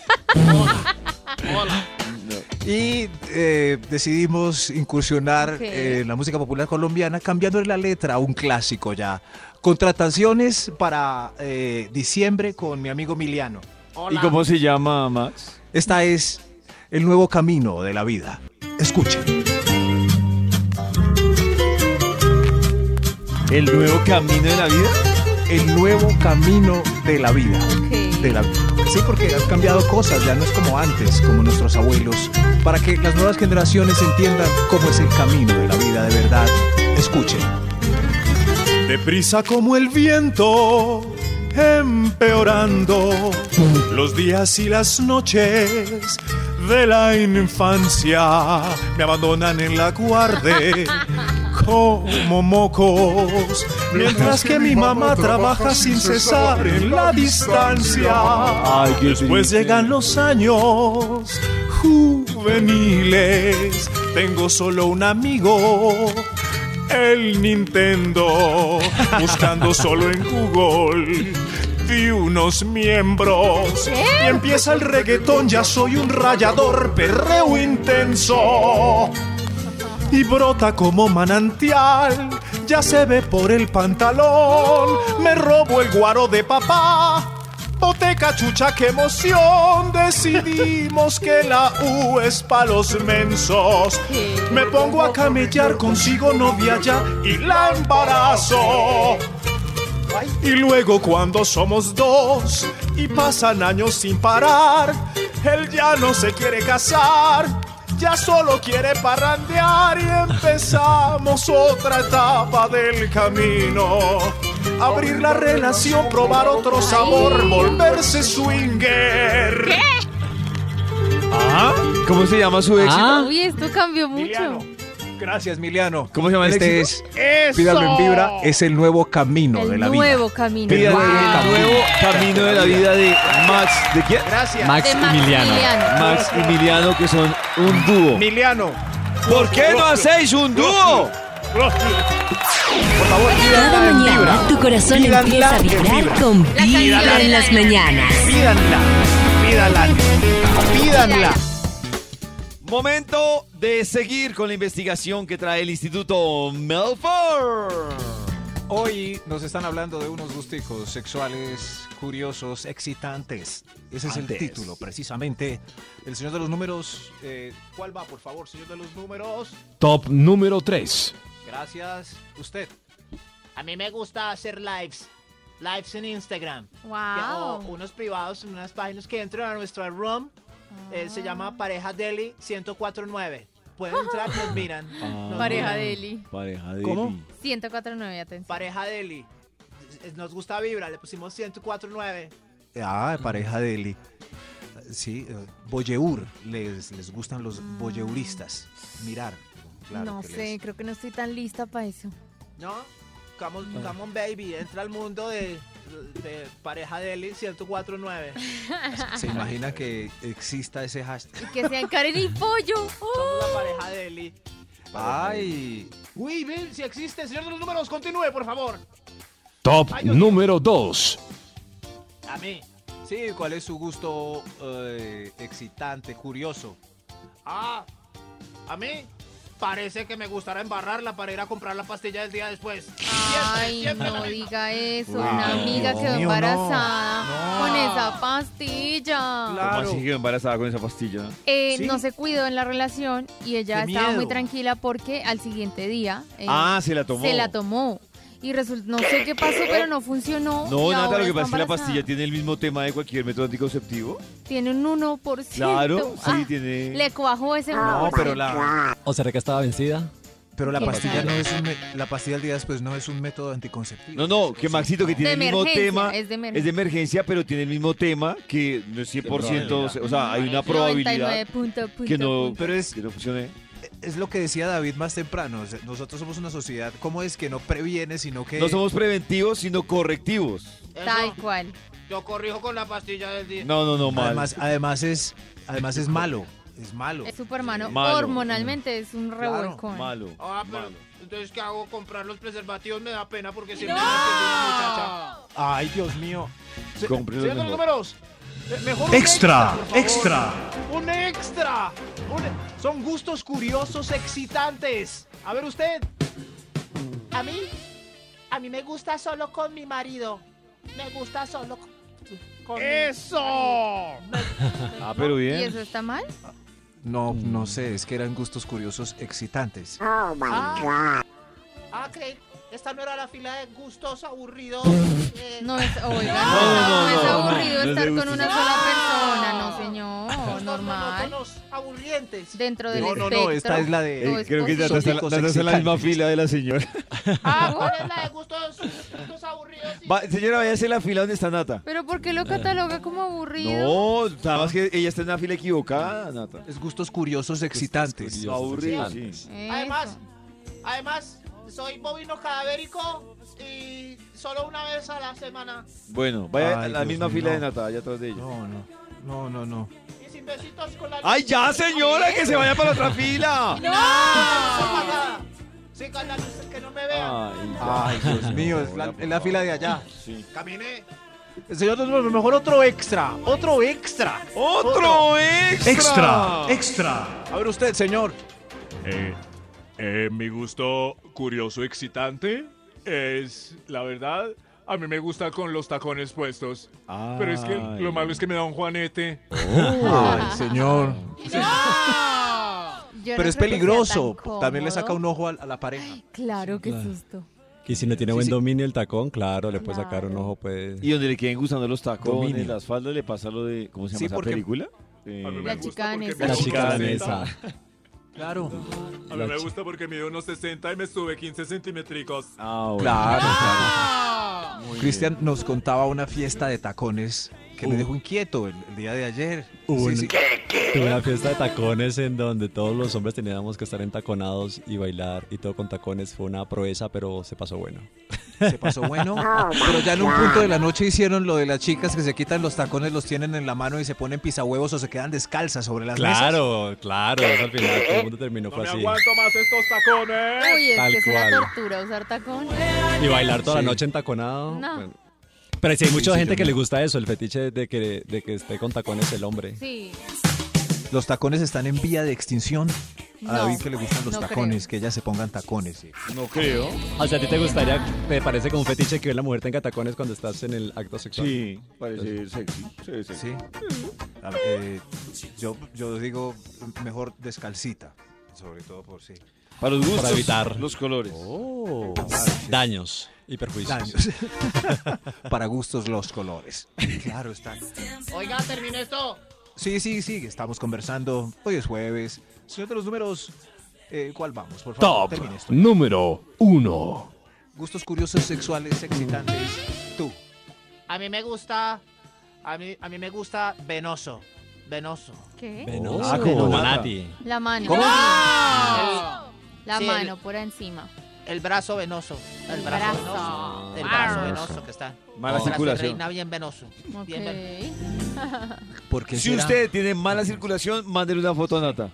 [SPEAKER 6] Y eh, decidimos incursionar
[SPEAKER 5] Ok.
[SPEAKER 6] eh, en la música popular colombiana cambiando la letra a un clásico ya. Contrataciones para eh, diciembre con mi amigo Miliano.
[SPEAKER 2] ¿Y cómo se llama, Max?
[SPEAKER 6] Esta es el nuevo camino de la vida. Escuchen.
[SPEAKER 2] ¿El nuevo camino de la vida?
[SPEAKER 6] El nuevo camino de la vida. Sí, porque han cambiado cosas, ya no es como antes, como nuestros abuelos. Para que las nuevas generaciones entiendan cómo es el camino de la vida de verdad. Escuchen.
[SPEAKER 14] Deprisa como el viento, empeorando los días y las noches de la infancia. Me abandonan en la guarde como mocos, mientras que mi mamá trabaja sin cesar en la distancia. Después llegan los años juveniles, tengo solo un amigo el Nintendo. Buscando solo en Google. Vi unos miembros y empieza el reggaetón. Ya soy un rayador, perreo intenso y brota como manantial. Ya se ve por el pantalón. Me robo el guaro de papá. Boteca chucha, qué emoción. Decidimos que la U es pa' los mensos. Me pongo a camellar, consigo novia ya y la embarazo. Y luego cuando somos dos y pasan años sin parar, él ya no se quiere casar, ya solo quiere parrandear y empezamos otra etapa del camino. Abrir la relación, probar otro sabor, volverse swinger.
[SPEAKER 2] ¿Ah? ¿Cómo se llama su éxito?
[SPEAKER 5] Uy, esto cambió mucho.
[SPEAKER 6] Gracias, Miliano.
[SPEAKER 2] ¿Cómo se llama el
[SPEAKER 6] Este es Pídalo en Vibra, es el nuevo camino de
[SPEAKER 5] El
[SPEAKER 6] la vida.
[SPEAKER 5] nuevo camino.
[SPEAKER 2] Pídale
[SPEAKER 5] Wow.
[SPEAKER 2] el nuevo camino de la vida de Max. ¿De quién?
[SPEAKER 6] Gracias.
[SPEAKER 3] Max
[SPEAKER 5] De Max
[SPEAKER 3] Emiliano.
[SPEAKER 5] Emiliano.
[SPEAKER 2] Max y Emiliano, que son un dúo.
[SPEAKER 6] Miliano.
[SPEAKER 2] ¿Por qué no hacéis un dúo?
[SPEAKER 6] Por favor,
[SPEAKER 1] Cada mañana tu corazón
[SPEAKER 6] Pídanla
[SPEAKER 1] empieza a vibrar
[SPEAKER 6] Vibra.
[SPEAKER 1] con Vibra en
[SPEAKER 5] la
[SPEAKER 1] las mañanas.
[SPEAKER 6] Pídanla, pídanla, pídanla.
[SPEAKER 2] Momento de seguir con la investigación que trae el Instituto Melford.
[SPEAKER 6] Hoy nos están hablando de unos gusticos sexuales curiosos, excitantes. Ese es el título, precisamente. El señor de los números. eh, ¿Cuál va, por favor, señor de los números?
[SPEAKER 8] Top número 3.
[SPEAKER 6] Gracias. Usted.
[SPEAKER 7] A mí me gusta hacer lives. Lives en Instagram. Que- o
[SPEAKER 5] Wow.
[SPEAKER 7] unos privados en unas páginas que entran a nuestra room. Eh, se llama Pareja Deli 1049. Pueden entrar nos miran. Nos
[SPEAKER 5] Pareja
[SPEAKER 7] miran.
[SPEAKER 5] Deli.
[SPEAKER 2] Pareja de
[SPEAKER 6] ¿Cómo?
[SPEAKER 2] Eli.
[SPEAKER 5] 104.9, atención.
[SPEAKER 7] Pareja Deli. Nos gusta Vibra, le pusimos 1049.
[SPEAKER 6] Ah, pareja de Eli. Sí, eh, Boyeur. Les, les gustan los boyeuristas. Mirar. Claro
[SPEAKER 5] no sé,
[SPEAKER 6] les-
[SPEAKER 5] creo que no estoy tan lista para eso.
[SPEAKER 7] ¿No? Come on, come on, baby. Entra al mundo de, de Pareja Deli 1049.
[SPEAKER 6] Se imagina que exista ese hashtag.
[SPEAKER 5] Y que sean Karen y Pollo.
[SPEAKER 7] Somos la Pareja Deli.
[SPEAKER 6] Ay,
[SPEAKER 7] Uy, Bill, si existe. Señor de los números, continúe, por favor.
[SPEAKER 8] Top número 2.
[SPEAKER 7] A mí.
[SPEAKER 6] sí, ¿cuál es su gusto eh, excitante, curioso?
[SPEAKER 7] Ah, a mí parece que me gustará embarrarla para ir a comprar la pastilla del día después.
[SPEAKER 5] Ay,
[SPEAKER 7] siempre
[SPEAKER 5] no diga eso.
[SPEAKER 6] Wow.
[SPEAKER 5] Una amiga quedó
[SPEAKER 6] mío,
[SPEAKER 5] embarazada
[SPEAKER 6] No.
[SPEAKER 5] con esa pastilla.
[SPEAKER 2] ¿Cómo
[SPEAKER 6] Claro.
[SPEAKER 2] así que embarazada con esa pastilla?
[SPEAKER 5] Eh,
[SPEAKER 6] Sí.
[SPEAKER 5] No se cuidó en la relación y ella
[SPEAKER 6] Qué
[SPEAKER 5] estaba muy tranquila porque al siguiente día eh,
[SPEAKER 2] Ah, se la tomó.
[SPEAKER 5] se la tomó. Y resulta, no sé qué pasó, pero no funcionó.
[SPEAKER 2] No, nada, lo que pasa es que la pastilla tiene el mismo tema de cualquier método anticonceptivo.
[SPEAKER 5] Tiene un 1%.
[SPEAKER 2] Claro, sí,
[SPEAKER 5] Ah,
[SPEAKER 2] tiene.
[SPEAKER 5] Le cuajó ese 1%.
[SPEAKER 6] No, pero la,
[SPEAKER 3] ¿O será que estaba vencida?
[SPEAKER 6] pero la
[SPEAKER 5] ¿Qué
[SPEAKER 6] pastilla no es un me- la pastilla del día después no es un método anticonceptivo.
[SPEAKER 2] No, no, que Maxito, que tiene
[SPEAKER 5] De
[SPEAKER 2] el mismo
[SPEAKER 5] emergencia,
[SPEAKER 2] tema.
[SPEAKER 5] es de emergencia.
[SPEAKER 2] Es de emergencia, pero tiene el mismo tema que no es 100%. O sea, hay una probabilidad
[SPEAKER 5] 99 punto, punto,
[SPEAKER 2] que no,
[SPEAKER 5] punto.
[SPEAKER 6] Pero es-
[SPEAKER 2] que no funcione.
[SPEAKER 6] Es lo que decía David más temprano. Nosotros somos una sociedad, ¿cómo es que no previene, sino que
[SPEAKER 2] No somos preventivos, sino correctivos.
[SPEAKER 7] Eso,
[SPEAKER 5] Tal cual.
[SPEAKER 7] Yo corrijo con la pastilla del día.
[SPEAKER 2] No, no, no, mal.
[SPEAKER 6] además, además es además es malo, es malo.
[SPEAKER 5] Es Supermano.
[SPEAKER 2] Malo.
[SPEAKER 5] Hormonalmente es un revolcón.
[SPEAKER 2] Malo.
[SPEAKER 7] Ah, pero
[SPEAKER 2] malo.
[SPEAKER 7] entonces ¿qué hago? Comprar los preservativos me da pena porque siempre me atiende una muchacha.
[SPEAKER 6] Ay, Dios mío. Se-
[SPEAKER 2] Compre los
[SPEAKER 7] los
[SPEAKER 2] mejor.
[SPEAKER 7] un
[SPEAKER 14] Extra, extra.
[SPEAKER 7] Un extra. Un- Son gustos curiosos, excitantes. A ver usted. A mí, a mí me gusta solo con mi marido. Me gusta solo con, eso.
[SPEAKER 2] Ah, pero
[SPEAKER 5] ¿Y
[SPEAKER 2] bien.
[SPEAKER 5] eso está mal?
[SPEAKER 6] No, no sé, es que eran gustos curiosos excitantes.
[SPEAKER 7] Ah, ah, creí. Esta no era la fila de gustos aburridos. eh,
[SPEAKER 5] No es, oiga,
[SPEAKER 2] No,
[SPEAKER 5] no,
[SPEAKER 2] no, no,
[SPEAKER 5] es
[SPEAKER 2] no,
[SPEAKER 5] aburrido
[SPEAKER 2] no, no
[SPEAKER 5] estar con una sola persona, no señor,
[SPEAKER 7] gustos
[SPEAKER 5] normal.
[SPEAKER 7] monótonos, aburrientes.
[SPEAKER 5] Dentro del
[SPEAKER 6] No, no,
[SPEAKER 5] espectro.
[SPEAKER 6] no, esta es la de-
[SPEAKER 2] Eh, creo que ya está, está en la misma fila de la señora.
[SPEAKER 7] Ah, ¿cuál es la de gustos, gustos aburridos? y-
[SPEAKER 2] Va, señora, váyase a la fila donde está Nata.
[SPEAKER 5] Pero ¿por qué lo cataloga como aburrido?
[SPEAKER 2] No, nada más que ella está en la fila equivocada, Nata.
[SPEAKER 6] Es gustos curiosos excitantes.
[SPEAKER 2] No, aburrido, sí.
[SPEAKER 5] Eso.
[SPEAKER 7] Además, además, soy bovino cadavérico y solo una vez a la semana.
[SPEAKER 2] Bueno, vaya a
[SPEAKER 6] Ay,
[SPEAKER 2] la
[SPEAKER 6] Dios
[SPEAKER 2] misma
[SPEAKER 6] mío,
[SPEAKER 2] fila de
[SPEAKER 6] no.
[SPEAKER 2] Nata, allá atrás de ella.
[SPEAKER 6] No, no. No, no, no.
[SPEAKER 7] Y sin besitos con la
[SPEAKER 2] ¡Ay, ya, señora! ¡Que se vaya para otra fila!
[SPEAKER 7] ¡No! Sigan la luz, que no me vean.
[SPEAKER 2] Ay,
[SPEAKER 6] Ay, Dios mío, es la, es la fila de allá.
[SPEAKER 2] Sí.
[SPEAKER 7] Caminé.
[SPEAKER 6] Señor mejor otro extra, otro extra.
[SPEAKER 2] ¡Otro extra!
[SPEAKER 14] Extra, extra.
[SPEAKER 6] A ver usted, señor.
[SPEAKER 14] Eh, eh, mi gusto curioso, excitante, es, la verdad, a mí me gusta con los tacones puestos. Pero es que
[SPEAKER 2] Ay.
[SPEAKER 14] lo malo es que me da un juanete.
[SPEAKER 6] Ay, señor.
[SPEAKER 5] Yo
[SPEAKER 6] Pero
[SPEAKER 5] no
[SPEAKER 6] es peligroso. También le saca un ojo a, a la pareja.
[SPEAKER 5] Claro, qué
[SPEAKER 3] Claro.
[SPEAKER 5] susto.
[SPEAKER 3] Y si no tiene
[SPEAKER 6] Sí,
[SPEAKER 3] buen
[SPEAKER 6] sí.
[SPEAKER 3] dominio el tacón, claro, le puede sacar un ojo, pues.
[SPEAKER 2] Y donde le queden gustando los tacones,
[SPEAKER 3] Dominio.
[SPEAKER 2] las faldas, le pasa lo de. ¿Cómo se llama
[SPEAKER 6] Sí,
[SPEAKER 2] esa película? Eh,
[SPEAKER 5] La
[SPEAKER 14] gusta
[SPEAKER 5] chica
[SPEAKER 14] porque
[SPEAKER 5] danesa.
[SPEAKER 14] me
[SPEAKER 3] La
[SPEAKER 14] uno
[SPEAKER 3] chica
[SPEAKER 14] 60.
[SPEAKER 3] danesa.
[SPEAKER 6] Claro.
[SPEAKER 14] A mí me gusta porque mide unos 60 y me sube 15 centímetricos.
[SPEAKER 2] ah, bueno.
[SPEAKER 6] Claro, claro. Cristian nos contaba una fiesta de tacones que me dejó inquieto el, el día de ayer.
[SPEAKER 3] Un-
[SPEAKER 6] Sí, sí.
[SPEAKER 3] Tuve una fiesta de tacones en donde todos los hombres teníamos que estar entaconados y bailar y todo con tacones. Fue una proeza, pero se pasó bueno.
[SPEAKER 6] Se pasó bueno. Pero ya en un punto de la noche hicieron lo de las chicas que se quitan los tacones, los tienen en la mano y se ponen pisahuevos o se quedan descalzas sobre las mesas.
[SPEAKER 3] Claro, claro, eso al final todo el mundo terminó
[SPEAKER 14] No
[SPEAKER 3] fue
[SPEAKER 14] me
[SPEAKER 3] así.
[SPEAKER 14] aguanto más estos tacones.
[SPEAKER 5] Uy, es
[SPEAKER 3] Tal
[SPEAKER 5] que es una
[SPEAKER 3] cual.
[SPEAKER 5] tortura usar tacón.
[SPEAKER 3] Y bailar toda
[SPEAKER 6] Sí.
[SPEAKER 3] la noche entaconado.
[SPEAKER 5] No.
[SPEAKER 3] bueno. Pero sí hay mucha
[SPEAKER 6] sí,
[SPEAKER 3] gente
[SPEAKER 6] yo
[SPEAKER 3] que
[SPEAKER 6] no.
[SPEAKER 3] le gusta eso, el fetiche de que, de que esté con tacones el hombre.
[SPEAKER 5] Sí.
[SPEAKER 6] Los tacones están en vía de extinción. A
[SPEAKER 5] No,
[SPEAKER 6] David que le gustan los
[SPEAKER 5] no
[SPEAKER 6] tacones, que ellas se pongan tacones. sí.
[SPEAKER 2] No creo.
[SPEAKER 3] O sea, ¿a ti te gustaría, te parece como un fetiche que la mujer tenga tacones cuando estás en el acto sexual?
[SPEAKER 2] Sí, parece sexy. Sí, sí.
[SPEAKER 6] Sí. A eh, yo, yo digo mejor descalcita, sobre todo por sí.
[SPEAKER 2] Para los gustos,
[SPEAKER 3] Para evitar.
[SPEAKER 2] los colores.
[SPEAKER 3] Oh, daños y perjuicios.
[SPEAKER 6] Daños. Para gustos los colores. Claro, está.
[SPEAKER 7] Oiga, terminé esto.
[SPEAKER 6] Sí, sí, sí, estamos conversando. Hoy es jueves. Señor de los números, eh, ¿cuál vamos? Por favor,
[SPEAKER 8] Top
[SPEAKER 6] termine esto.
[SPEAKER 8] número 1.
[SPEAKER 6] Gustos curiosos, sexuales, excitantes. Tú.
[SPEAKER 7] A mí me gusta. A mí, a mí me gusta venoso. Venoso.
[SPEAKER 5] ¿Qué?
[SPEAKER 3] Venoso.
[SPEAKER 2] Ah, como.
[SPEAKER 3] Nati.
[SPEAKER 5] La mano.
[SPEAKER 6] ¿Cómo?
[SPEAKER 5] La
[SPEAKER 7] Sí,
[SPEAKER 5] mano por encima.
[SPEAKER 7] El, el brazo venoso. El
[SPEAKER 5] El
[SPEAKER 7] brazo,
[SPEAKER 5] brazo.
[SPEAKER 7] venoso. El brazo
[SPEAKER 5] Ah.
[SPEAKER 7] venoso que está.
[SPEAKER 2] Mala
[SPEAKER 7] El
[SPEAKER 2] circulación.
[SPEAKER 7] reina bien venoso. Bien venoso.
[SPEAKER 5] Ok.
[SPEAKER 6] ¿Por qué
[SPEAKER 2] Si
[SPEAKER 6] será?
[SPEAKER 2] usted tiene mala circulación, mándele una foto a Nata.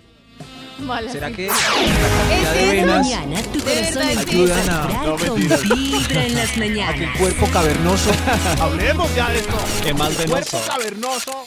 [SPEAKER 5] Mala
[SPEAKER 6] ¿Será que
[SPEAKER 5] circulación.
[SPEAKER 6] de
[SPEAKER 1] Cada
[SPEAKER 6] venas
[SPEAKER 1] mañana tu
[SPEAKER 5] De
[SPEAKER 1] corazón
[SPEAKER 5] verdad,
[SPEAKER 1] empieza
[SPEAKER 6] sí.
[SPEAKER 1] a vibrar
[SPEAKER 2] No,
[SPEAKER 1] con
[SPEAKER 2] mentiras.
[SPEAKER 1] vibra en las
[SPEAKER 6] aquel
[SPEAKER 1] mañanas.
[SPEAKER 6] cuerpo cavernoso?
[SPEAKER 7] Hablemos ya de esto.
[SPEAKER 3] ¿Qué más
[SPEAKER 7] Cuerpo cavernoso